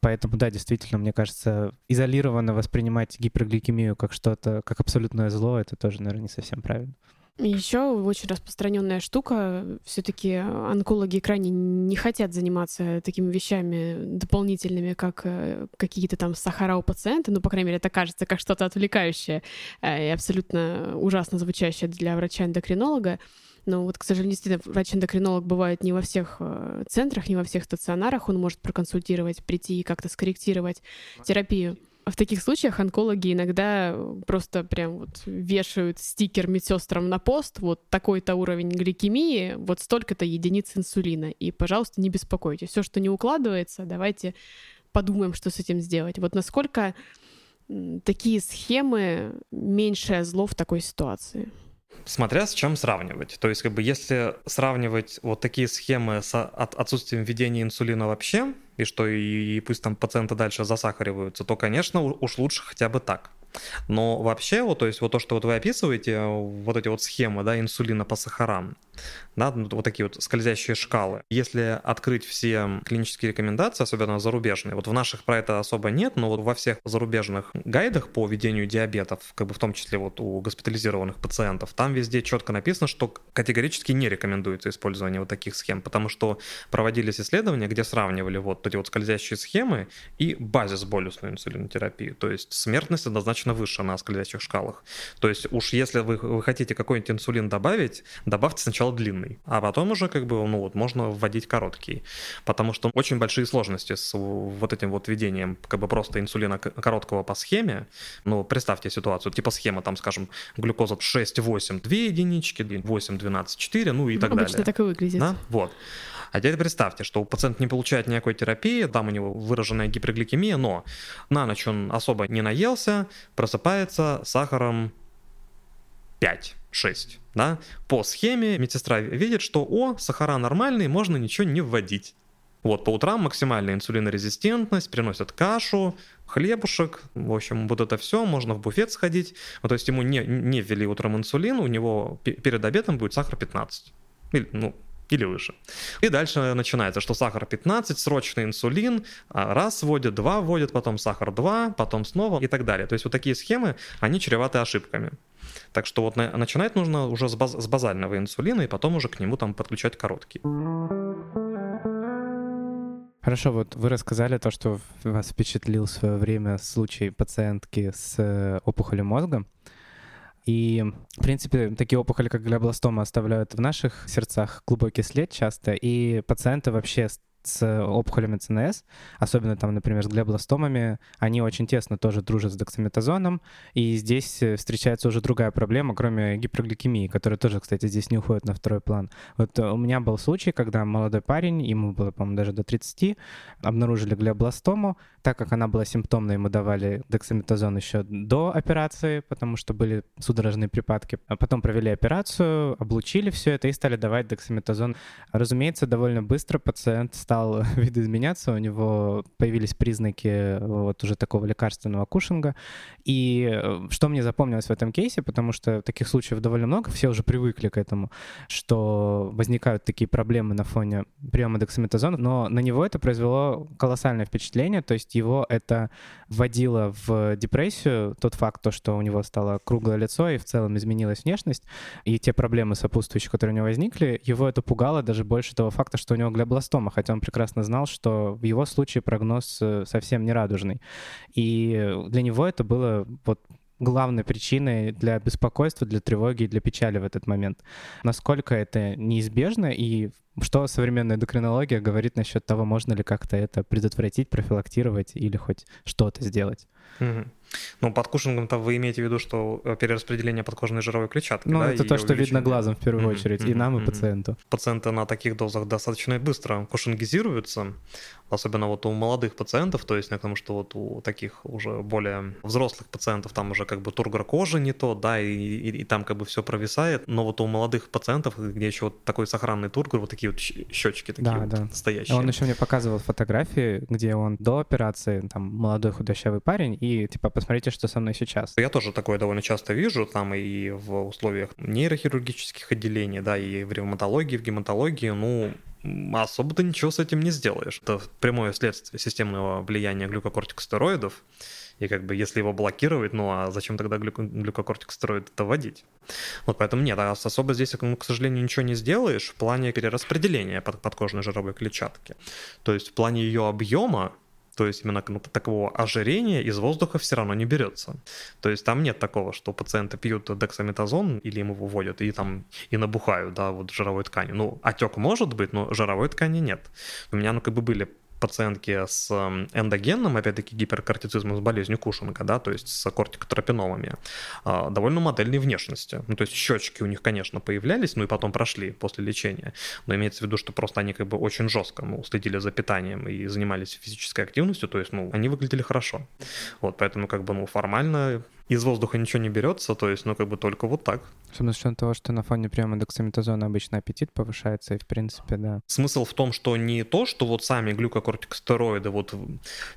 Поэтому, да, действительно, мне кажется, изолированно воспринимать гипергликемию как что-то, как абсолютное зло, это тоже, наверное, не совсем правильно. Еще очень распространенная штука. Все-таки онкологи крайне не хотят заниматься такими вещами дополнительными, как э, какие-то там сахара у пациента. Ну, по крайней мере, это кажется как что-то отвлекающее э, и абсолютно ужасно звучащее для врача-эндокринолога. Но вот, к сожалению, действительно, врач-эндокринолог бывает не во всех э, центрах, не во всех стационарах. Он может проконсультировать, прийти и как-то скорректировать терапию. В таких случаях онкологи иногда просто прям вот вешают стикер медсестрам на пост, вот такой-то уровень гликемии, вот столько-то единиц инсулина. И, пожалуйста, не беспокойтесь. Все, что не укладывается, давайте подумаем, что с этим сделать. Вот насколько такие схемы меньшее зло в такой ситуации? Смотря с чем сравнивать. То есть, как бы, если сравнивать вот такие схемы с от- отсутствием введения инсулина вообще, и что и, пусть там пациенты дальше засахариваются, то, конечно, уж лучше хотя бы так. Но вообще, вот, то есть, вот то, что вот вы описываете, вот эти вот схемы, да, инсулина по сахарам, да, ну, вот такие вот скользящие шкалы. Если открыть все клинические рекомендации, особенно зарубежные, вот в наших про это особо нет, но вот во всех зарубежных гайдах по ведению диабетов, как бы в том числе вот у госпитализированных пациентов, там везде четко написано, что категорически не рекомендуется использование вот таких схем, потому что проводились исследования, где сравнивали вот эти вот скользящие схемы и базис-болюсную инсулинотерапию, то есть смертность однозначно выше на скользящих шкалах. То есть уж если вы, вы хотите какой-нибудь инсулин добавить, добавьте сначала длинный, а потом уже как бы, ну вот, можно вводить короткий, потому что очень большие сложности с вот этим вот введением как бы просто инсулина короткого по схеме. Ну, представьте ситуацию, типа схема там, скажем, глюкоза 6-8 2 единички, 8-12 4, ну и так Обычно далее. так и выглядит. Да? Вот. А теперь представьте, что пациент не получает никакой терапии, там у него выраженная гипергликемия, но на ночь он особо не наелся, просыпается сахаром 5-6. Да? По схеме медсестра видит, что о, сахара нормальные, можно ничего не вводить. Вот, по утрам максимальная инсулинорезистентность, приносят кашу, хлебушек, в общем, вот это все, можно в буфет сходить. Ну, то есть ему не, не ввели утром инсулин, у него пе- перед обедом будет сахар 15. Или, ну, или выше. И дальше начинается, что сахар 15, срочный инсулин, а, раз вводят, два вводят, потом сахар 2, потом снова и так далее. То есть вот такие схемы, они чреваты ошибками. Так что вот на- начинать нужно уже с, баз- с базального инсулина, и потом уже к нему там подключать короткий. Хорошо, вот вы рассказали то, что вас впечатлил в свое время случай пациентки с э, опухолью мозга. И, в принципе, такие опухоли, как глиобластома, оставляют в наших сердцах глубокий след часто, и пациенты вообще с опухолями ЦНС, особенно там, например, с глиобластомами, они очень тесно тоже дружат с дексаметазоном, и здесь э, встречается уже другая проблема, кроме гипергликемии, которая тоже, кстати, здесь не уходит на второй план. Вот у меня был случай, когда молодой парень, ему было, по-моему, даже до 30, обнаружили глиобластому, так как она была симптомной, мы давали дексаметазон еще до операции, потому что были судорожные припадки. А потом провели операцию, облучили все это и стали давать дексаметазон. Разумеется, довольно быстро пациент стал (laughs) видоизменяться, у него появились признаки вот уже такого лекарственного кушинга. И э, что мне запомнилось в этом кейсе, потому что таких случаев довольно много, все уже привыкли к этому, что возникают такие проблемы на фоне приема дексаметазона, но на него это произвело колоссальное впечатление, то есть его это вводило в депрессию, тот факт, то, что у него стало круглое лицо и в целом изменилась внешность, и те проблемы сопутствующие, которые у него возникли, его это пугало даже больше того факта, что у него глиобластома, хотя он прекрасно знал, что в его случае прогноз э, совсем не радужный. И для него это было вот главной причиной для беспокойства, для тревоги и для печали в этот момент. Насколько это неизбежно и что современная эндокринология говорит насчет того, можно ли как-то это предотвратить, профилактировать или хоть что-то сделать? Угу. Ну, под кушингом-то вы имеете в виду, что э, перераспределение подкожной жировой клетчатки, Ну, да, это то, что увеличение. видно глазом в первую Мгм, очередь, и мгм, нам, и мгм. пациенту. Пациенты на таких дозах достаточно быстро кушингизируются, особенно вот у молодых пациентов, то есть потому что вот у таких уже более взрослых пациентов там уже как бы тургор кожи не то, да, и, и, и там как бы все провисает, но вот у молодых пациентов, где еще вот такой сохранный тургор, вот такие вот щ- щечки такие Да, вот да. стоящие. Он еще мне показывал фотографии, где он до операции, там, молодой худощавый парень, и, типа, посмотрите, что со мной сейчас. Я тоже такое довольно часто вижу, там и в условиях нейрохирургических отделений, да, и в ревматологии, в гематологии, ну, м, особо-то ничего с этим не сделаешь. Это прямое следствие системного влияния глюкокортикостероидов, и как бы если его блокировать, ну а зачем тогда глюко- глюкокортикостероид это вводить? Вот поэтому нет, а особо здесь, ну, к сожалению, ничего не сделаешь в плане перераспределения под- подкожной жировой клетчатки. То есть в плане ее объема, то есть именно ну, такого ожирения из воздуха все равно не берется. То есть там нет такого, что пациенты пьют дексаметазон или им его вводят и там и набухают, да, вот жировой ткани. Ну, отек может быть, но жировой ткани нет. У меня, ну, как бы были пациентки с эндогенным, опять-таки, гиперкортицизмом с болезнью Кушинга, да, то есть с кортикотропиномами, а, довольно модельной внешности. Ну, то есть щечки у них, конечно, появлялись, ну и потом прошли после лечения. Но имеется в виду, что просто они как бы очень жестко ну, следили за питанием и занимались физической активностью, то есть, ну, они выглядели хорошо. Вот, поэтому как бы, ну, формально из воздуха ничего не берется, то есть, ну, как бы только вот так. С учетом того, что на фоне приема дексаметазона обычно аппетит повышается, и, в принципе, да. Смысл в том, что не то, что вот сами глюкокортикостероиды вот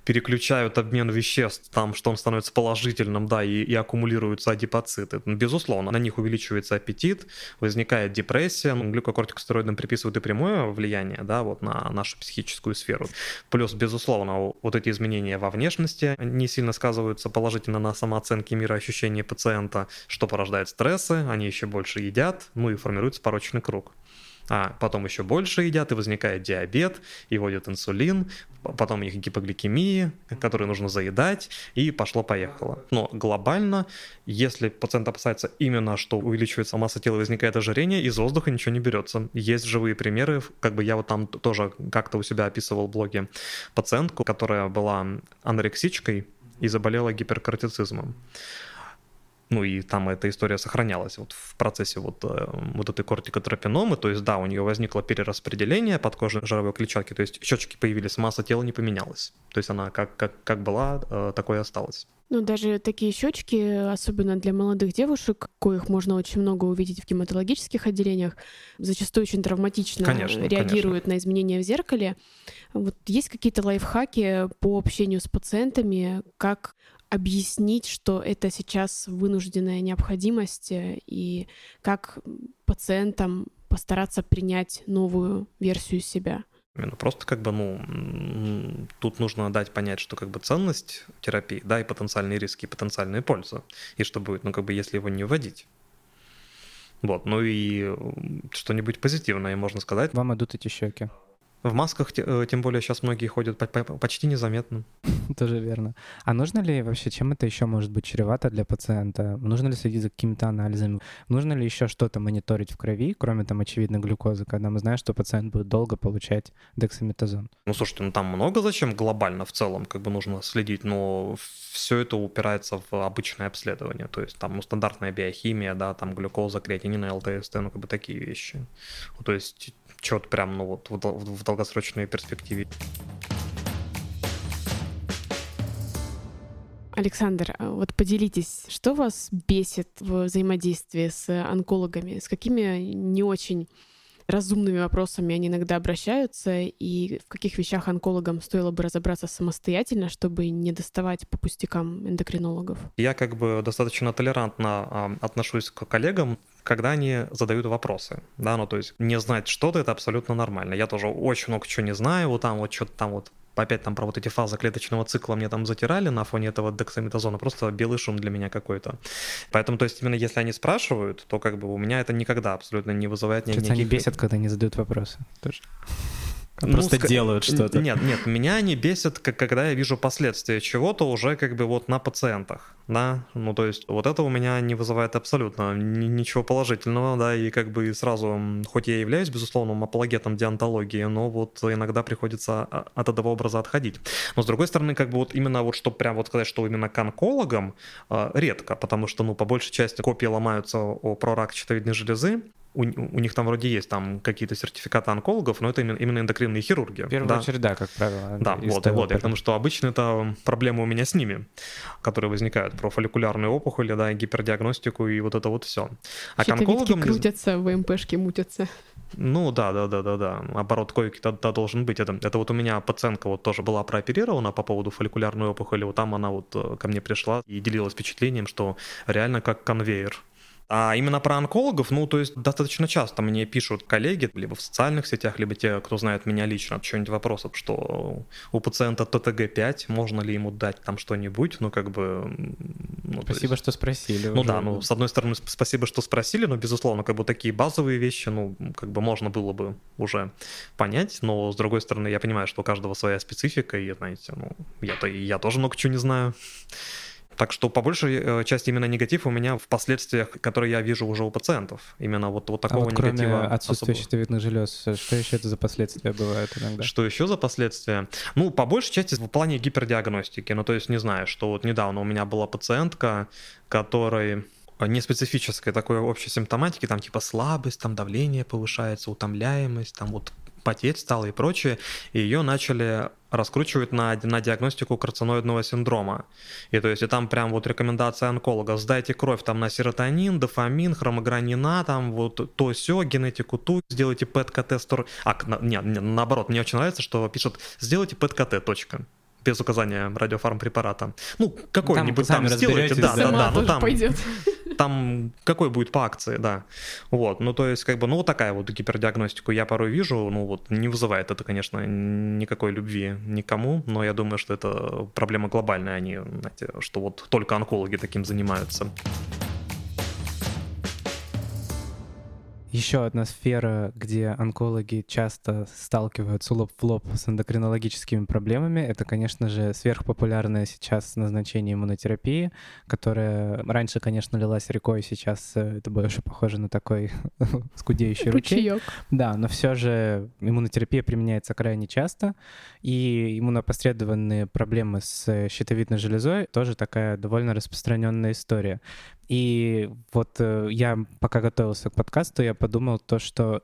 переключают обмен веществ, там, что он становится положительным, да, и, и аккумулируются адипоциты. Безусловно, на них увеличивается аппетит, возникает депрессия. Ну, глюкокортикостероидам приписывают и прямое влияние, да, вот на нашу психическую сферу. Плюс, безусловно, вот эти изменения во внешности не сильно сказываются положительно на самооценке мироощущения пациента, что порождает стрессы, они еще больше едят, ну и формируется порочный круг а потом еще больше едят, и возникает диабет, и вводят инсулин, потом у них гипогликемия, которую нужно заедать, и пошло-поехало. Но глобально, если пациент опасается именно, что увеличивается масса тела, возникает ожирение, из воздуха ничего не берется. Есть живые примеры, как бы я вот там тоже как-то у себя описывал в блоге пациентку, которая была анорексичкой и заболела гиперкортицизмом ну и там эта история сохранялась вот в процессе вот, э, вот этой кортикотропиномы, то есть да, у нее возникло перераспределение подкожной жировой клетчатки, то есть щечки появились, масса тела не поменялась, то есть она как, как, как была, э, такой и осталась. Ну, даже такие щечки, особенно для молодых девушек, коих можно очень много увидеть в гематологических отделениях, зачастую очень травматично Конечно, реагируют конечно. на изменения в зеркале. Вот есть какие-то лайфхаки по общению с пациентами, как объяснить, что это сейчас вынужденная необходимость, э, и как пациентам постараться принять новую версию себя? Именно просто как бы, ну, тут нужно дать понять, что как бы ценность терапии, да, и потенциальные риски, и потенциальная польза, и что будет, ну, как бы, если его не вводить. Вот, ну и м, что-нибудь позитивное, можно сказать. Вам идут эти щеки. В масках, э, тем более, сейчас многие ходят по- по- почти незаметно. (laughs) Тоже верно. А нужно ли вообще, чем это еще может быть чревато для пациента? Нужно ли следить за какими-то анализами? Нужно ли еще что-то мониторить в крови, кроме там очевидно глюкозы, когда мы знаем, что пациент будет долго получать дексаметазон? Ну, слушайте, ну там много зачем глобально в целом, как бы нужно следить, но все это упирается в обычное обследование, то есть там, ну, стандартная биохимия, да, там глюкоза, креатинин, ЛТСТ, ну, как бы такие вещи. То есть что-то прям, ну, вот в, дол- в долгосрочной перспективе. Александр, а вот поделитесь, что вас бесит в взаимодействии с онкологами? С какими не очень разумными вопросами они иногда обращаются, и в каких вещах онкологам стоило бы разобраться самостоятельно, чтобы не доставать по пустякам эндокринологов? Я как бы достаточно толерантно отношусь к коллегам, когда они задают вопросы, да, ну то есть не знать что-то это абсолютно нормально. Я тоже очень много чего не знаю, вот там вот что-то там вот опять там про вот эти фазы клеточного цикла мне там затирали на фоне этого дексаметазона, просто белый шум для меня какой-то. Поэтому, то есть именно если они спрашивают, то как бы у меня это никогда абсолютно не вызывает никаких... они бесят, когда не задают вопросы тоже. Ну, Просто ск... делают что-то. Нет, нет, меня не бесит, как, когда я вижу последствия чего-то уже как бы вот на пациентах, да, ну то есть вот это у меня не вызывает абсолютно ничего положительного, да, и как бы сразу, хоть я являюсь, безусловным апологетом диантологии, но вот иногда приходится а, от этого образа отходить. Но с другой стороны, как бы вот именно вот, чтобы прям вот сказать, что именно к онкологам, а, редко, потому что, ну, по большей части копии ломаются о, про рак щитовидной железы, у, у них там вроде есть там какие-то сертификаты онкологов, но это именно, именно эндокринные хирурги. В первую да. очередь, да, как правило. Да, вот, вот. Я потому что обычно это проблемы у меня с ними, которые возникают про фолликулярные опухоли, да, гипердиагностику и вот это вот все. А к онкологам... крутятся, ВМПшки мутятся. Ну да, да, да, да, да. Оборот койки тогда должен быть. Это, это вот у меня пациентка вот тоже была прооперирована по поводу фолликулярной опухоли. Вот там она вот э, ко мне пришла и делилась впечатлением, что реально как конвейер а именно про онкологов, ну, то есть достаточно часто мне пишут коллеги, либо в социальных сетях, либо те, кто знает меня лично, что-нибудь вопросов, что у пациента ТТГ-5, можно ли ему дать там что-нибудь, ну, как бы... Ну, спасибо, есть... что спросили. Ну уже. да, ну, с одной стороны, спасибо, что спросили, но, безусловно, как бы такие базовые вещи, ну, как бы можно было бы уже понять, но, с другой стороны, я понимаю, что у каждого своя специфика, и, знаете, ну, я-то, я тоже много чего не знаю. Так что по большей э, части именно негатив у меня в последствиях, которые я вижу уже у пациентов. Именно вот, вот такого а вот кроме негатива. отсутствия особого. щитовидных желез, что еще это за последствия бывают иногда? Что еще за последствия? Ну, по большей части в плане гипердиагностики. Ну, то есть, не знаю, что вот недавно у меня была пациентка, которой не специфической такой общей симптоматики, там типа слабость, там давление повышается, утомляемость, там вот потеть стало и прочее, и ее начали раскручивать на, на диагностику карциноидного синдрома. И то есть и там прям вот рекомендация онколога, сдайте кровь там на серотонин, дофамин, хромогранина, там вот то все генетику ту, сделайте ПЭТ-КТ, а, нет, нет, наоборот, мне очень нравится, что пишут, сделайте ПЭТ-КТ, точка без указания радиофармпрепарата. Ну, какой-нибудь там, там сделайте, да, да, да, ну там, пойдет. Там какой будет по акции, да. Вот, ну то есть как бы, ну вот такая вот гипердиагностику я порой вижу, ну вот не вызывает это, конечно, никакой любви никому, но я думаю, что это проблема глобальная, они, знаете, что вот только онкологи таким занимаются. Еще одна сфера, где онкологи часто сталкиваются лоб в лоб с эндокринологическими проблемами, это, конечно же, сверхпопулярное сейчас назначение иммунотерапии, которая раньше, конечно, лилась рекой, сейчас э, это больше похоже на такой (laughs) скудеющий ручей. Да, но все же иммунотерапия применяется крайне часто, и иммунопосредованные проблемы с щитовидной железой тоже такая довольно распространенная история. И вот э, я пока готовился к подкасту, я подумал то, что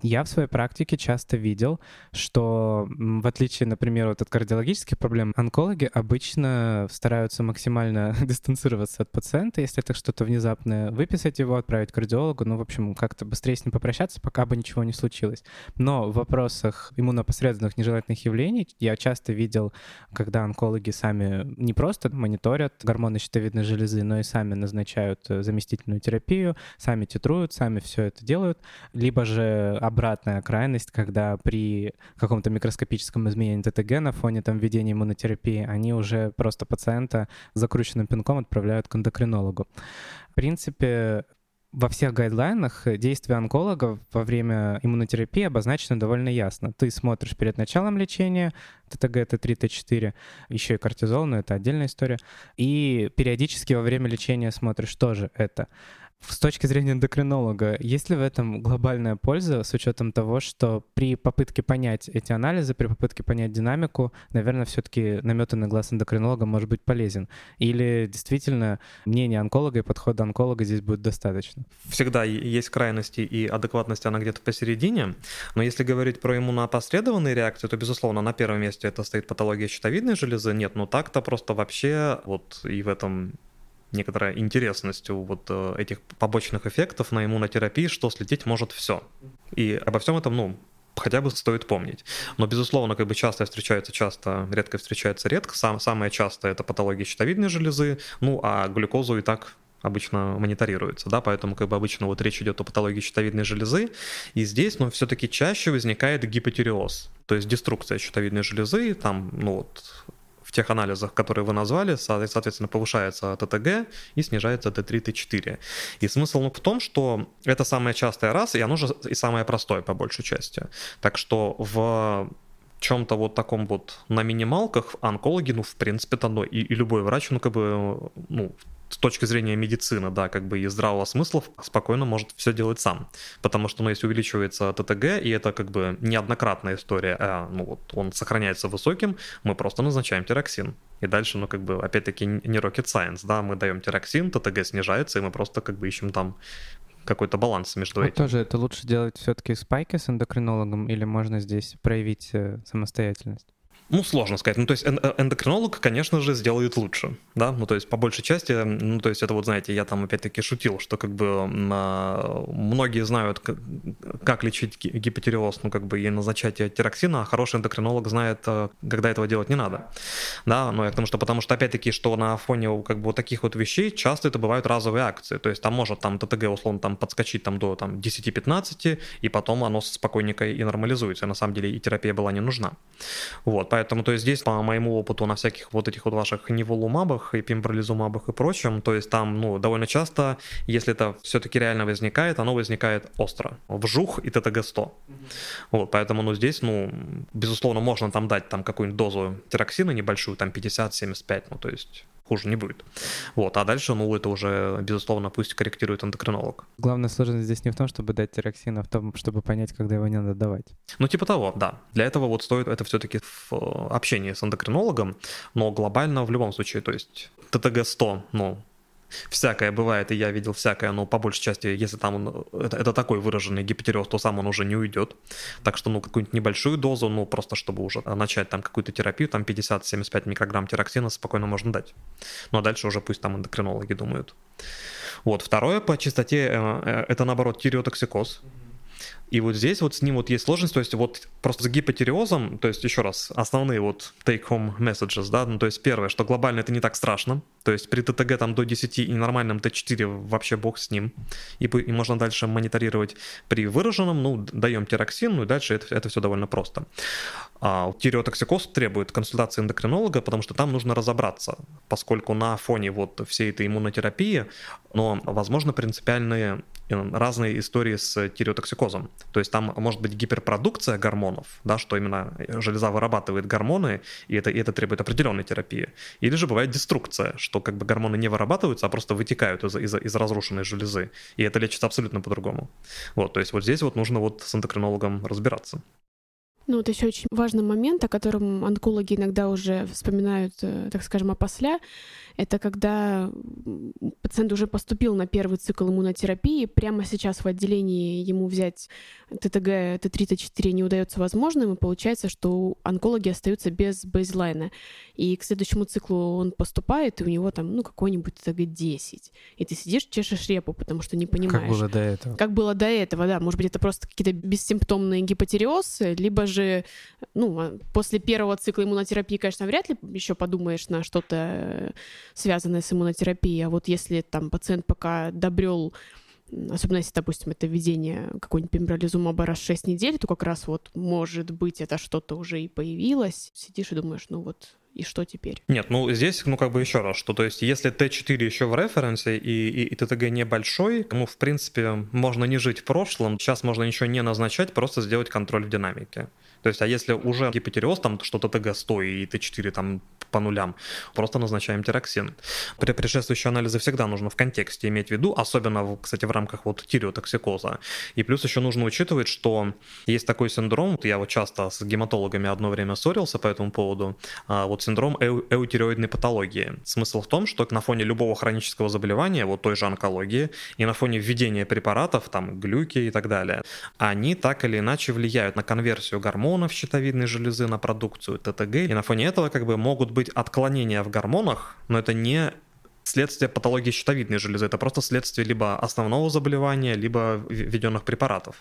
я в своей практике часто видел, что в отличие, например, вот от кардиологических проблем, онкологи обычно стараются максимально (laughs) дистанцироваться от пациента, если это что-то внезапное, выписать его, отправить к кардиологу, ну, в общем, как-то быстрее с ним попрощаться, пока бы ничего не случилось. Но в вопросах иммунопосредственных нежелательных явлений я часто видел, когда онкологи сами не просто мониторят гормоны щитовидной железы, но и сами назначают э, заместительную терапию, сами титруют, сами все это делают, либо же обратная крайность, когда при каком-то микроскопическом изменении ТТГ на фоне там введения иммунотерапии они уже просто пациента закрученным пинком отправляют к эндокринологу. В принципе, во всех гайдлайнах действия онколога во время иммунотерапии обозначено довольно ясно. Ты смотришь перед началом лечения ТТГ, Т3, Т4, еще и кортизол, но это отдельная история. И периодически во время лечения смотришь тоже это. С точки зрения эндокринолога, есть ли в этом глобальная польза с учетом того, что при попытке понять эти анализы, при попытке понять динамику, наверное, все-таки наметанный глаз эндокринолога может быть полезен? Или действительно мнение онколога и подхода онколога здесь будет достаточно? Всегда есть крайности, и адекватность она где-то посередине. Но если говорить про иммуноопосредованные реакции, то, безусловно, на первом месте это стоит патология щитовидной железы. Нет, ну так-то просто вообще вот и в этом некоторая интересность у вот э, этих побочных эффектов на иммунотерапии, что слететь может все. И обо всем этом, ну, хотя бы стоит помнить. Но, безусловно, как бы часто встречается часто, редко встречается редко. Сам, самое частое это патология щитовидной железы, ну а глюкозу и так обычно мониторируется, да, поэтому как бы обычно вот речь идет о патологии щитовидной железы, и здесь, ну, все-таки чаще возникает гипотиреоз, то есть деструкция щитовидной железы, там, ну вот, в тех анализах, которые вы назвали, соответственно, повышается ТТГ и снижается Т3, Т4. И смысл ну, в том, что это самая частая раз, и оно же и самое простое по большей части. Так что в чем-то вот таком вот на минималках онкологи, ну, в принципе-то, ну, и, и любой врач, ну, как бы, ну, с точки зрения медицины, да, как бы и здравого смысла спокойно может все делать сам. Потому что, ну, если увеличивается ТТГ, и это как бы неоднократная история, а, ну, вот он сохраняется высоким, мы просто назначаем тироксин. И дальше, ну, как бы, опять-таки, не rocket science, да, мы даем тироксин, ТТГ снижается, и мы просто как бы ищем там какой-то баланс между вот этим. тоже это лучше делать все-таки в спайке с эндокринологом или можно здесь проявить э, самостоятельность? Ну, сложно сказать. Ну, то есть э, эндокринолог, конечно же, сделает лучше, да, ну, то есть по большей части, ну, то есть это вот, знаете, я там опять-таки шутил, что как бы а, многие знают, как лечить гипотиреоз, ну, как бы и назначать тироксина, а хороший эндокринолог знает, э, когда этого делать не надо, да, ну, я к тому, что потому что, опять-таки, что на фоне как бы вот таких вот вещей часто это бывают разовые акции, то есть там может там ТТГ, условно, там подскочить там до там 10-15, и потом оно спокойненько и нормализуется, на самом деле и терапия была не нужна, вот, Поэтому, то есть здесь, по моему опыту на всяких вот этих вот ваших неволумабах и пимбролизумабах и прочем, то есть там, ну, довольно часто, если это все-таки реально возникает, оно возникает остро. Вжух и ТТГ-100. Mm-hmm. Вот, поэтому, ну, здесь, ну, безусловно, можно там дать там какую-нибудь дозу тироксина небольшую, там 50-75, ну, то есть хуже не будет. Вот, а дальше, ну, это уже, безусловно, пусть корректирует эндокринолог. Главная сложность здесь не в том, чтобы дать тироксин, а в том, чтобы понять, когда его не надо давать. Ну, типа того, да. Для этого вот стоит это все-таки в э, общении с эндокринологом, но глобально в любом случае, то есть ТТГ-100, ну, всякое бывает, и я видел всякое, но по большей части, если там это, это такой выраженный гипотереоз, то сам он уже не уйдет. Так что, ну, какую-нибудь небольшую дозу, ну, просто чтобы уже начать там какую-то терапию, там 50-75 микрограмм тироксина спокойно можно дать. Ну, а дальше уже пусть там эндокринологи думают. Вот, второе по чистоте, э, э, это наоборот тиреотоксикоз. И вот здесь вот с ним вот есть сложность, то есть вот просто с гипотиреозом, то есть еще раз, основные вот take-home messages, да, ну то есть первое, что глобально это не так страшно, то есть при ТТГ там до 10 и нормальном Т4 вообще бог с ним, и, и можно дальше мониторировать. При выраженном, ну, даем тироксин, ну и дальше это, это все довольно просто. А тиреотоксикоз требует консультации эндокринолога, потому что там нужно разобраться, поскольку на фоне вот всей этой иммунотерапии, но возможно принципиальные разные истории с тиреотоксикозом. То есть там может быть гиперпродукция гормонов, да, что именно железа вырабатывает гормоны, и это, и это требует определенной терапии. Или же бывает деструкция, что как бы гормоны не вырабатываются, а просто вытекают из, из, из разрушенной железы. И это лечится абсолютно по-другому. Вот, то есть вот здесь вот нужно вот с эндокринологом разбираться. Ну, вот еще очень важный момент, о котором онкологи иногда уже вспоминают, э, так скажем, опосля, это когда пациент уже поступил на первый цикл иммунотерапии, прямо сейчас в отделении ему взять ТТГ, Т3, Т4 не удается возможным, и получается, что онкологи остаются без бейзлайна. И к следующему циклу он поступает, и у него там, ну, какой-нибудь ТТГ-10. И ты сидишь, чешешь репу, потому что не понимаешь. Как было до этого. Как было до этого, да. Может быть, это просто какие-то бессимптомные гипотереозы, либо же, ну, а после первого цикла иммунотерапии, конечно, вряд ли еще подумаешь на что-то связанное с иммунотерапией. А вот если там пациент пока добрел особенно если, допустим, это введение какой-нибудь пембролизумаба раз в 6 недель, то как раз вот, может быть, это что-то уже и появилось. Сидишь и думаешь, ну вот, и что теперь? Нет, ну здесь, ну как бы еще раз, что то есть если Т4 еще в референсе и, и, и ТТГ небольшой, ну в принципе можно не жить в прошлом, сейчас можно ничего не назначать, просто сделать контроль в динамике. То есть, а если уже гипотереоз, там что-то ТГ 100 и Т4 там по нулям, просто назначаем тироксин. При предшествующие анализы всегда нужно в контексте иметь в виду, особенно, кстати, в рамках вот тиреотоксикоза. И плюс еще нужно учитывать, что есть такой синдром, я вот часто с гематологами одно время ссорился по этому поводу, а, вот синдром эу эутиреоидной патологии. Смысл в том, что на фоне любого хронического заболевания, вот той же онкологии, и на фоне введения препаратов, там, глюки и так далее, они так или иначе влияют на конверсию гормонов щитовидной железы, на продукцию ТТГ, и на фоне этого как бы могут быть отклонения в гормонах, но это не следствие патологии щитовидной железы. Это просто следствие либо основного заболевания, либо введенных препаратов.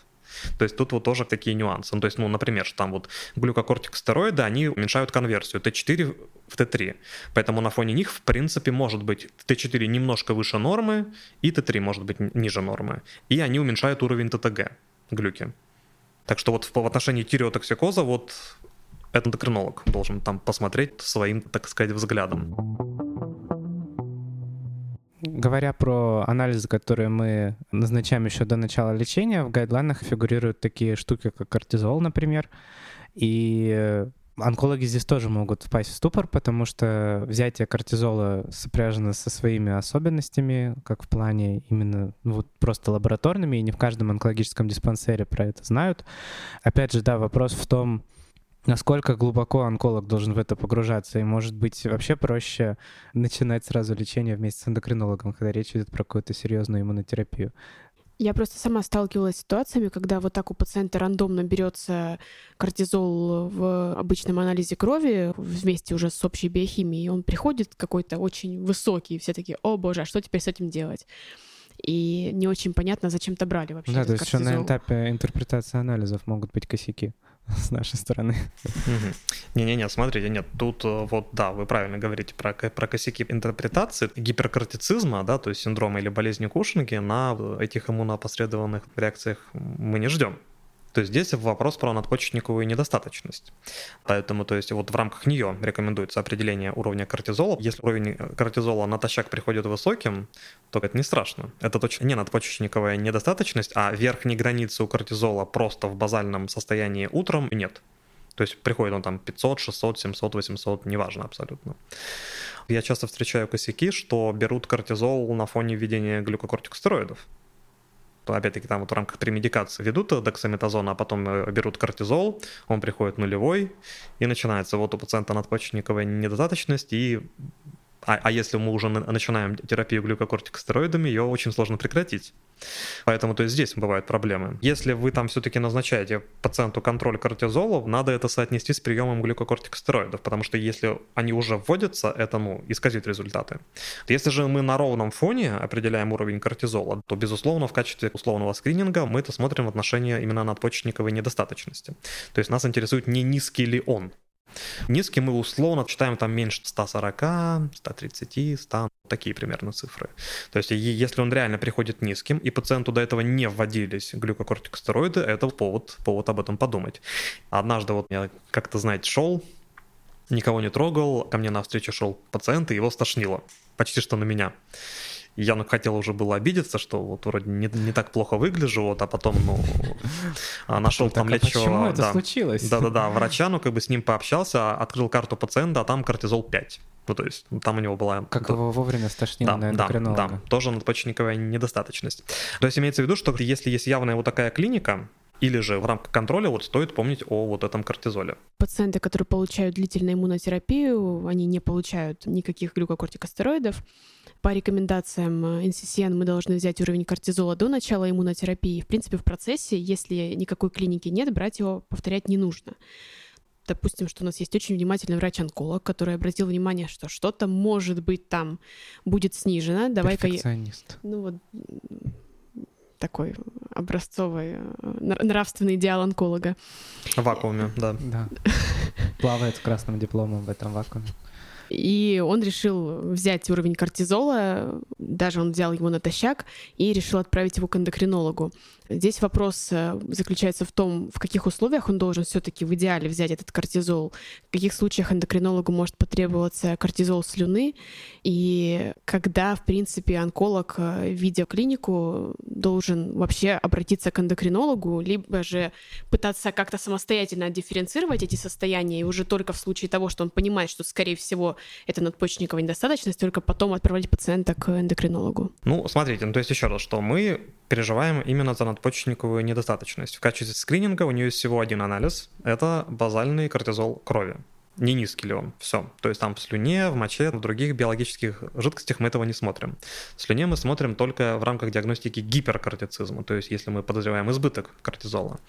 То есть тут вот тоже такие нюансы. Ну, то есть, ну, например, что там вот глюкокортикостероиды, они уменьшают конверсию Т4 в Т3. Поэтому на фоне них, в принципе, может быть Т4 немножко выше нормы, и Т3 может быть ниже нормы. И они уменьшают уровень ТТГ, глюки. Так что вот в, в отношении тиреотоксикоза вот эндокринолог должен там посмотреть своим, так сказать, взглядом. Говоря про анализы, которые мы назначаем еще до начала лечения, в гайдлайнах фигурируют такие штуки, как кортизол, например. И онкологи здесь тоже могут впасть в ступор, потому что взятие кортизола сопряжено со своими особенностями, как в плане именно ну, вот просто лабораторными, и не в каждом онкологическом диспансере про это знают. Опять же, да, вопрос в том, насколько глубоко онколог должен в это погружаться, и может быть вообще проще начинать сразу лечение вместе с эндокринологом, когда речь идет про какую-то серьезную иммунотерапию. Я просто сама сталкивалась с ситуациями, когда вот так у пациента рандомно берется кортизол в обычном анализе крови вместе уже с общей биохимией, и он приходит какой-то очень высокий, все такие, о боже, а что теперь с этим делать? И не очень понятно, зачем-то брали вообще. Да, то есть еще на этапе интерпретации анализов могут быть косяки. (laughs) с нашей стороны. Не-не-не, смотрите, нет, тут э, вот, да, вы правильно говорите про, про косяки интерпретации гиперкортицизма, да, то есть синдрома или болезни Кушинги на этих иммунопосредованных реакциях мы не ждем. То здесь вопрос про надпочечниковую недостаточность. Поэтому, то есть вот в рамках нее рекомендуется определение уровня кортизола. Если уровень кортизола натощак приходит высоким, то это не страшно. Это точно не надпочечниковая недостаточность, а верхней границы у кортизола просто в базальном состоянии утром нет. То есть приходит он там 500, 600, 700, 800, неважно абсолютно. Я часто встречаю косяки, что берут кортизол на фоне введения глюкокортикостероидов опять-таки там вот в рамках премедикации ведут дексаметазон, а потом э, берут кортизол, он приходит нулевой, и начинается. Вот у пациента надпочечниковая недостаточность, и а, а если мы уже начинаем терапию глюкокортикостероидами, ее очень сложно прекратить. Поэтому то есть здесь бывают проблемы. Если вы там все-таки назначаете пациенту контроль кортизола, надо это соотнести с приемом глюкокортикостероидов, потому что если они уже вводятся, это ну, исказит результаты. Если же мы на ровном фоне определяем уровень кортизола, то, безусловно, в качестве условного скрининга мы это смотрим в отношении именно надпочечниковой недостаточности. То есть нас интересует не низкий ли он, Низкий мы условно читаем там меньше 140, 130, 100, такие примерно цифры. То есть если он реально приходит низким, и пациенту до этого не вводились глюкокортикостероиды, это повод, повод об этом подумать. Однажды вот я как-то, знаете, шел, никого не трогал, ко мне на встречу шел пациент, и его стошнило. Почти что на меня. Я ну, хотел уже было обидеться, что вот вроде не, не так плохо выгляжу, вот, а потом, ну, а нашел там так, лечащего... почему это да, случилось? Да-да-да, врача, ну, как бы с ним пообщался, открыл карту пациента, а там кортизол 5. Ну, то есть там у него была... Как его вовремя стошнило да, на эндокринолога. Да, да, тоже надпочечниковая недостаточность. То есть имеется в виду, что если есть явная вот такая клиника, или же в рамках контроля вот стоит помнить о вот этом кортизоле. Пациенты, которые получают длительную иммунотерапию, они не получают никаких глюкокортикостероидов. По рекомендациям NCCN мы должны взять уровень кортизола до начала иммунотерапии. В принципе, в процессе, если никакой клиники нет, брать его повторять не нужно допустим, что у нас есть очень внимательный врач-онколог, который обратил внимание, что что-то может быть там будет снижено. Давай-ка... Перфекционист. Ну вот такой образцовый э, нравственный идеал онколога. В вакууме, да. Да. Плавает с красным дипломом в этом вакууме. И он решил взять уровень кортизола, даже он взял его натощак и решил отправить его к эндокринологу. Здесь вопрос э, заключается в том, в каких условиях он должен все-таки в идеале взять этот кортизол, в каких случаях эндокринологу может потребоваться кортизол слюны, и когда, в принципе, онколог, э, видя клинику, должен вообще обратиться к эндокринологу, либо же пытаться как-то самостоятельно дифференцировать эти состояния, и уже только в случае того, что он понимает, что, скорее всего, это надпочечниковая недостаточность, только потом отправлять пациента к эндокринологу. Ну, смотрите, ну, то есть еще раз, что мы переживаем именно за надпочечниковую недостаточность. В качестве скрининга у нее всего один анализ — это базальный кортизол крови. Не низкий ли он. Все. То есть там в слюне, в моче, в других биологических жидкостях мы этого не смотрим. В слюне мы смотрим только в рамках диагностики гиперкортицизма, то есть если мы подозреваем избыток кортизола.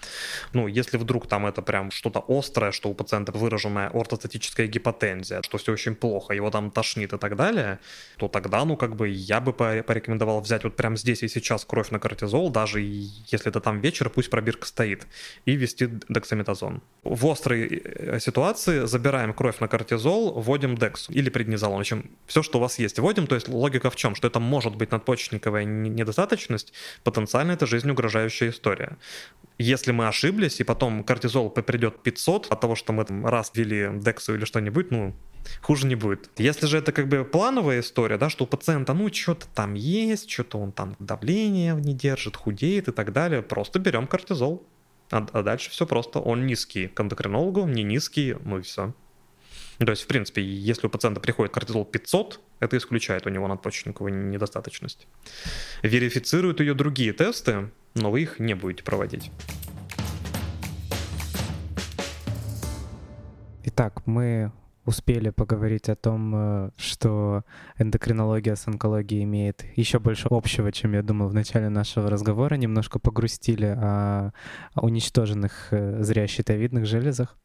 Ну, если вдруг там это прям что-то острое, что у пациента выраженная ортостатическая гипотензия, что все очень плохо, его там тошнит и так далее, то тогда, ну, как бы я бы порекомендовал взять вот прямо здесь и сейчас кровь на кортизол, даже если это там вечер, пусть пробирка стоит, и ввести дексаметазон. В острой э, ситуации забираем кровь на кортизол, вводим дексу или преднизолон. В общем, все, что у вас есть, вводим. То есть логика в чем? Что это может быть надпочечниковая недостаточность, потенциально это жизнь угрожающая история. Если мы ошиблись, и потом кортизол придет 500 от того, что мы там раз ввели дексу или что-нибудь, ну, хуже не будет. Если же это как бы плановая история, да, что у пациента, ну, что-то там есть, что-то он там давление не держит, худеет и так далее, просто берем кортизол. А, а дальше все просто. Он низкий к эндокринологу, не низкий, ну и все. То есть, в принципе, если у пациента приходит кортизол 500, это исключает у него надпочечниковую недостаточность. Верифицируют ее другие тесты, но вы их не будете проводить. Итак, мы успели поговорить о том, э, что эндокринология с онкологией имеет еще больше общего, чем я думал в начале нашего разговора. Немножко погрустили о уничтоженных э, зря-щитовидных железах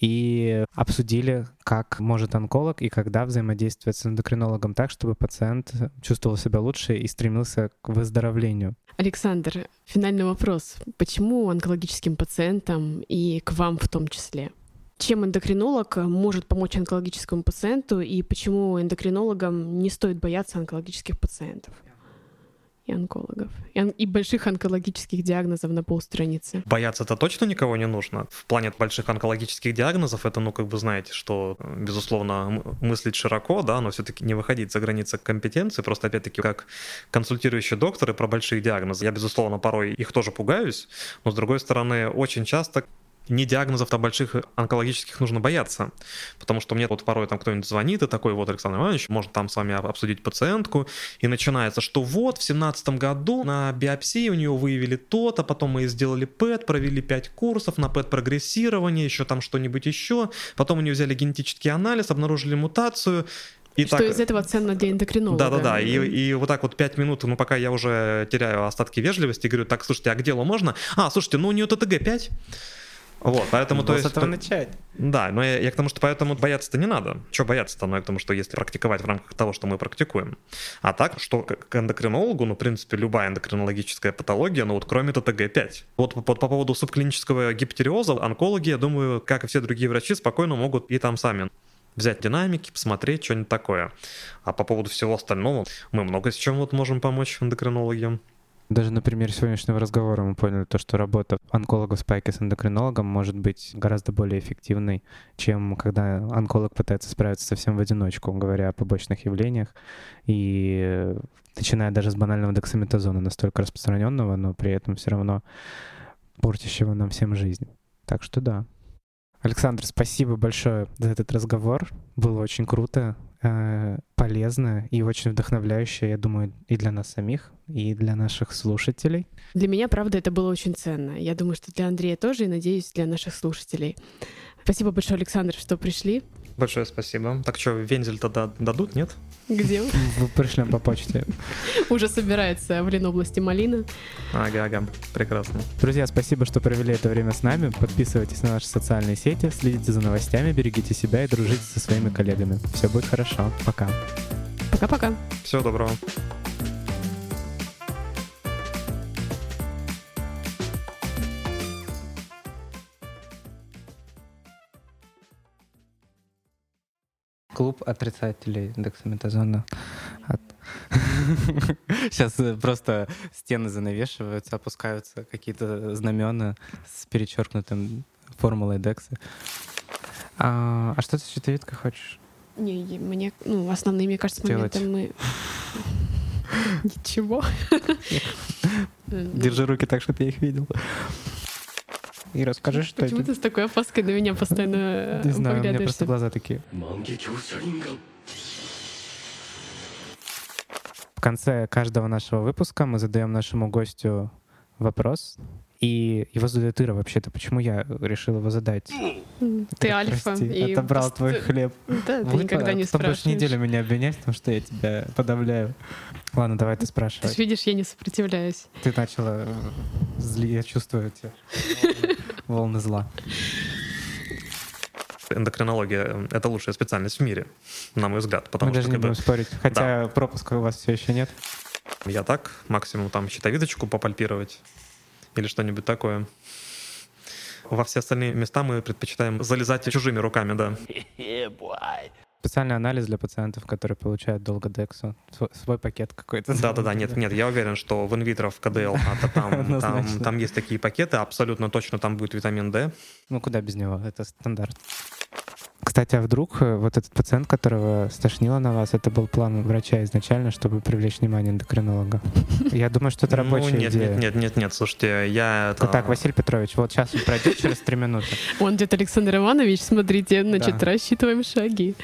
и обсудили, как может онколог и когда взаимодействовать с эндокринологом так, чтобы пациент чувствовал себя лучше и стремился к выздоровлению. Александр, финальный вопрос. Почему онкологическим пациентам и к вам в том числе? чем эндокринолог может помочь онкологическому пациенту и почему эндокринологам не стоит бояться онкологических пациентов и онкологов, и, и больших онкологических диагнозов на полстраницы. Бояться это точно никого не нужно. В плане больших онкологических диагнозов это, ну, как бы знаете, что, безусловно, мыслить широко, да, но все-таки не выходить за границы компетенции. Просто, опять-таки, как консультирующие докторы про большие диагнозы, я, безусловно, порой их тоже пугаюсь, но, с другой стороны, очень часто не диагнозов-то больших онкологических нужно бояться, потому что мне вот порой там кто-нибудь звонит и такой, вот, Александр Иванович, может там с вами обсудить пациентку, и начинается, что вот в семнадцатом году на биопсии у нее выявили то-то, потом мы сделали ПЭТ, провели 5 курсов на ПЭТ-прогрессирование, еще там что-нибудь еще, потом у нее взяли генетический анализ, обнаружили мутацию, и что так, из этого ценно для эндокринолога. Да-да-да, и, и вот так вот пять минут, ну пока я уже теряю остатки вежливости, говорю, так, слушайте, а к делу можно? А, слушайте, ну у нее ТТГ-5, вот, поэтому то есть... с этого начать. Да, но я, я к тому, что поэтому бояться-то не надо. Чего бояться-то? Ну, я к тому, что если практиковать в рамках того, что мы практикуем. А так, что к эндокринологу, ну, в принципе, любая эндокринологическая патология, ну, вот кроме ТТГ-5. Вот по, по поводу субклинического гипотериоза, онкологи, я думаю, как и все другие врачи, спокойно могут и там сами взять динамики, посмотреть что-нибудь такое. А по поводу всего остального, мы много с чем вот можем помочь эндокринологам. Даже на примере сегодняшнего разговора мы поняли то, что работа онколога в спайке с эндокринологом может быть гораздо более эффективной, чем когда онколог пытается справиться совсем в одиночку, говоря о побочных явлениях. И начиная даже с банального дексаметазона, настолько распространенного, но при этом все равно портящего нам всем жизнь. Так что да. Александр, спасибо большое за этот разговор. Было очень круто. Э, полезно и очень вдохновляюще, я думаю, и для нас самих, и для наших слушателей. Для меня, правда, это было очень ценно. Я думаю, что для Андрея тоже, и надеюсь, для наших слушателей. Спасибо большое, Александр, что пришли. Большое спасибо. Так что, вензель тогда дадут, нет? Где? Вы пришлем по почте. Уже собирается в Ленобласти малина. Ага, ага, прекрасно. Друзья, спасибо, что провели это время с нами. Подписывайтесь на наши социальные сети, следите за новостями, берегите себя и дружите со своими коллегами. Все будет хорошо. Пока. Пока-пока. Всего доброго. Клуб отрицателей дексаметазона. От... (laughs) Сейчас э, просто стены занавешиваются, опускаются какие-то знамена с перечеркнутым формулой декса. А, а что ты с щитовидкой хочешь? Не, мне, ну, основные, мне кажется, моменты мы... (laughs) Ничего. Держи руки так, чтобы я их видел. И расскажи, что Почему ты с такой опаской на меня постоянно (laughs) Не знаю, у меня просто глаза такие. В конце каждого нашего выпуска мы задаем нашему гостю вопрос, И его задает Ира вообще-то. Почему я решил его задать? Ты Ира, альфа. прости, и отобрал твой хлеб. Да, ты Вот, никогда а не потом будешь спрашиваешь. неделю меня обвинять, потому что я тебя подавляю. Ладно, давай ты Ты спрашивай. ж видишь, я не сопротивляюсь. Ты начала э, зли, я чувствую эти волны- зла. Эндокринология это лучшая специальность в мире, на мой взгляд. Потому Мы даже что не когда будем спорить. Хотя пропуска у вас все еще нет. я так, максимум там щитовидочку попальпировать или что-нибудь такое. Во все остальные места мы предпочитаем залезать чужими руками, да. Специальный анализ для пациентов, которые получают долгодексу. Свой, свой пакет какой-то. Да-да-да, нет, нет, я уверен, что в инвитро, в КДЛ, а, там, (laughs) там, там есть такие пакеты, абсолютно точно там будет витамин D. Ну куда без него? Это стандарт. Кстати, а вдруг э, вот этот пациент, которого стошнило на вас, это был план врача изначально, чтобы привлечь внимание эндокринолога? Я думаю, что это Ну, рабочая нет, идея. нет, нет, нет, нет, слушайте, я это... Так, Василий Петрович, вот сейчас он пройдет через три минуты. Он идет Александр Иванович, смотрите, значит, Да. рассчитываем шаги.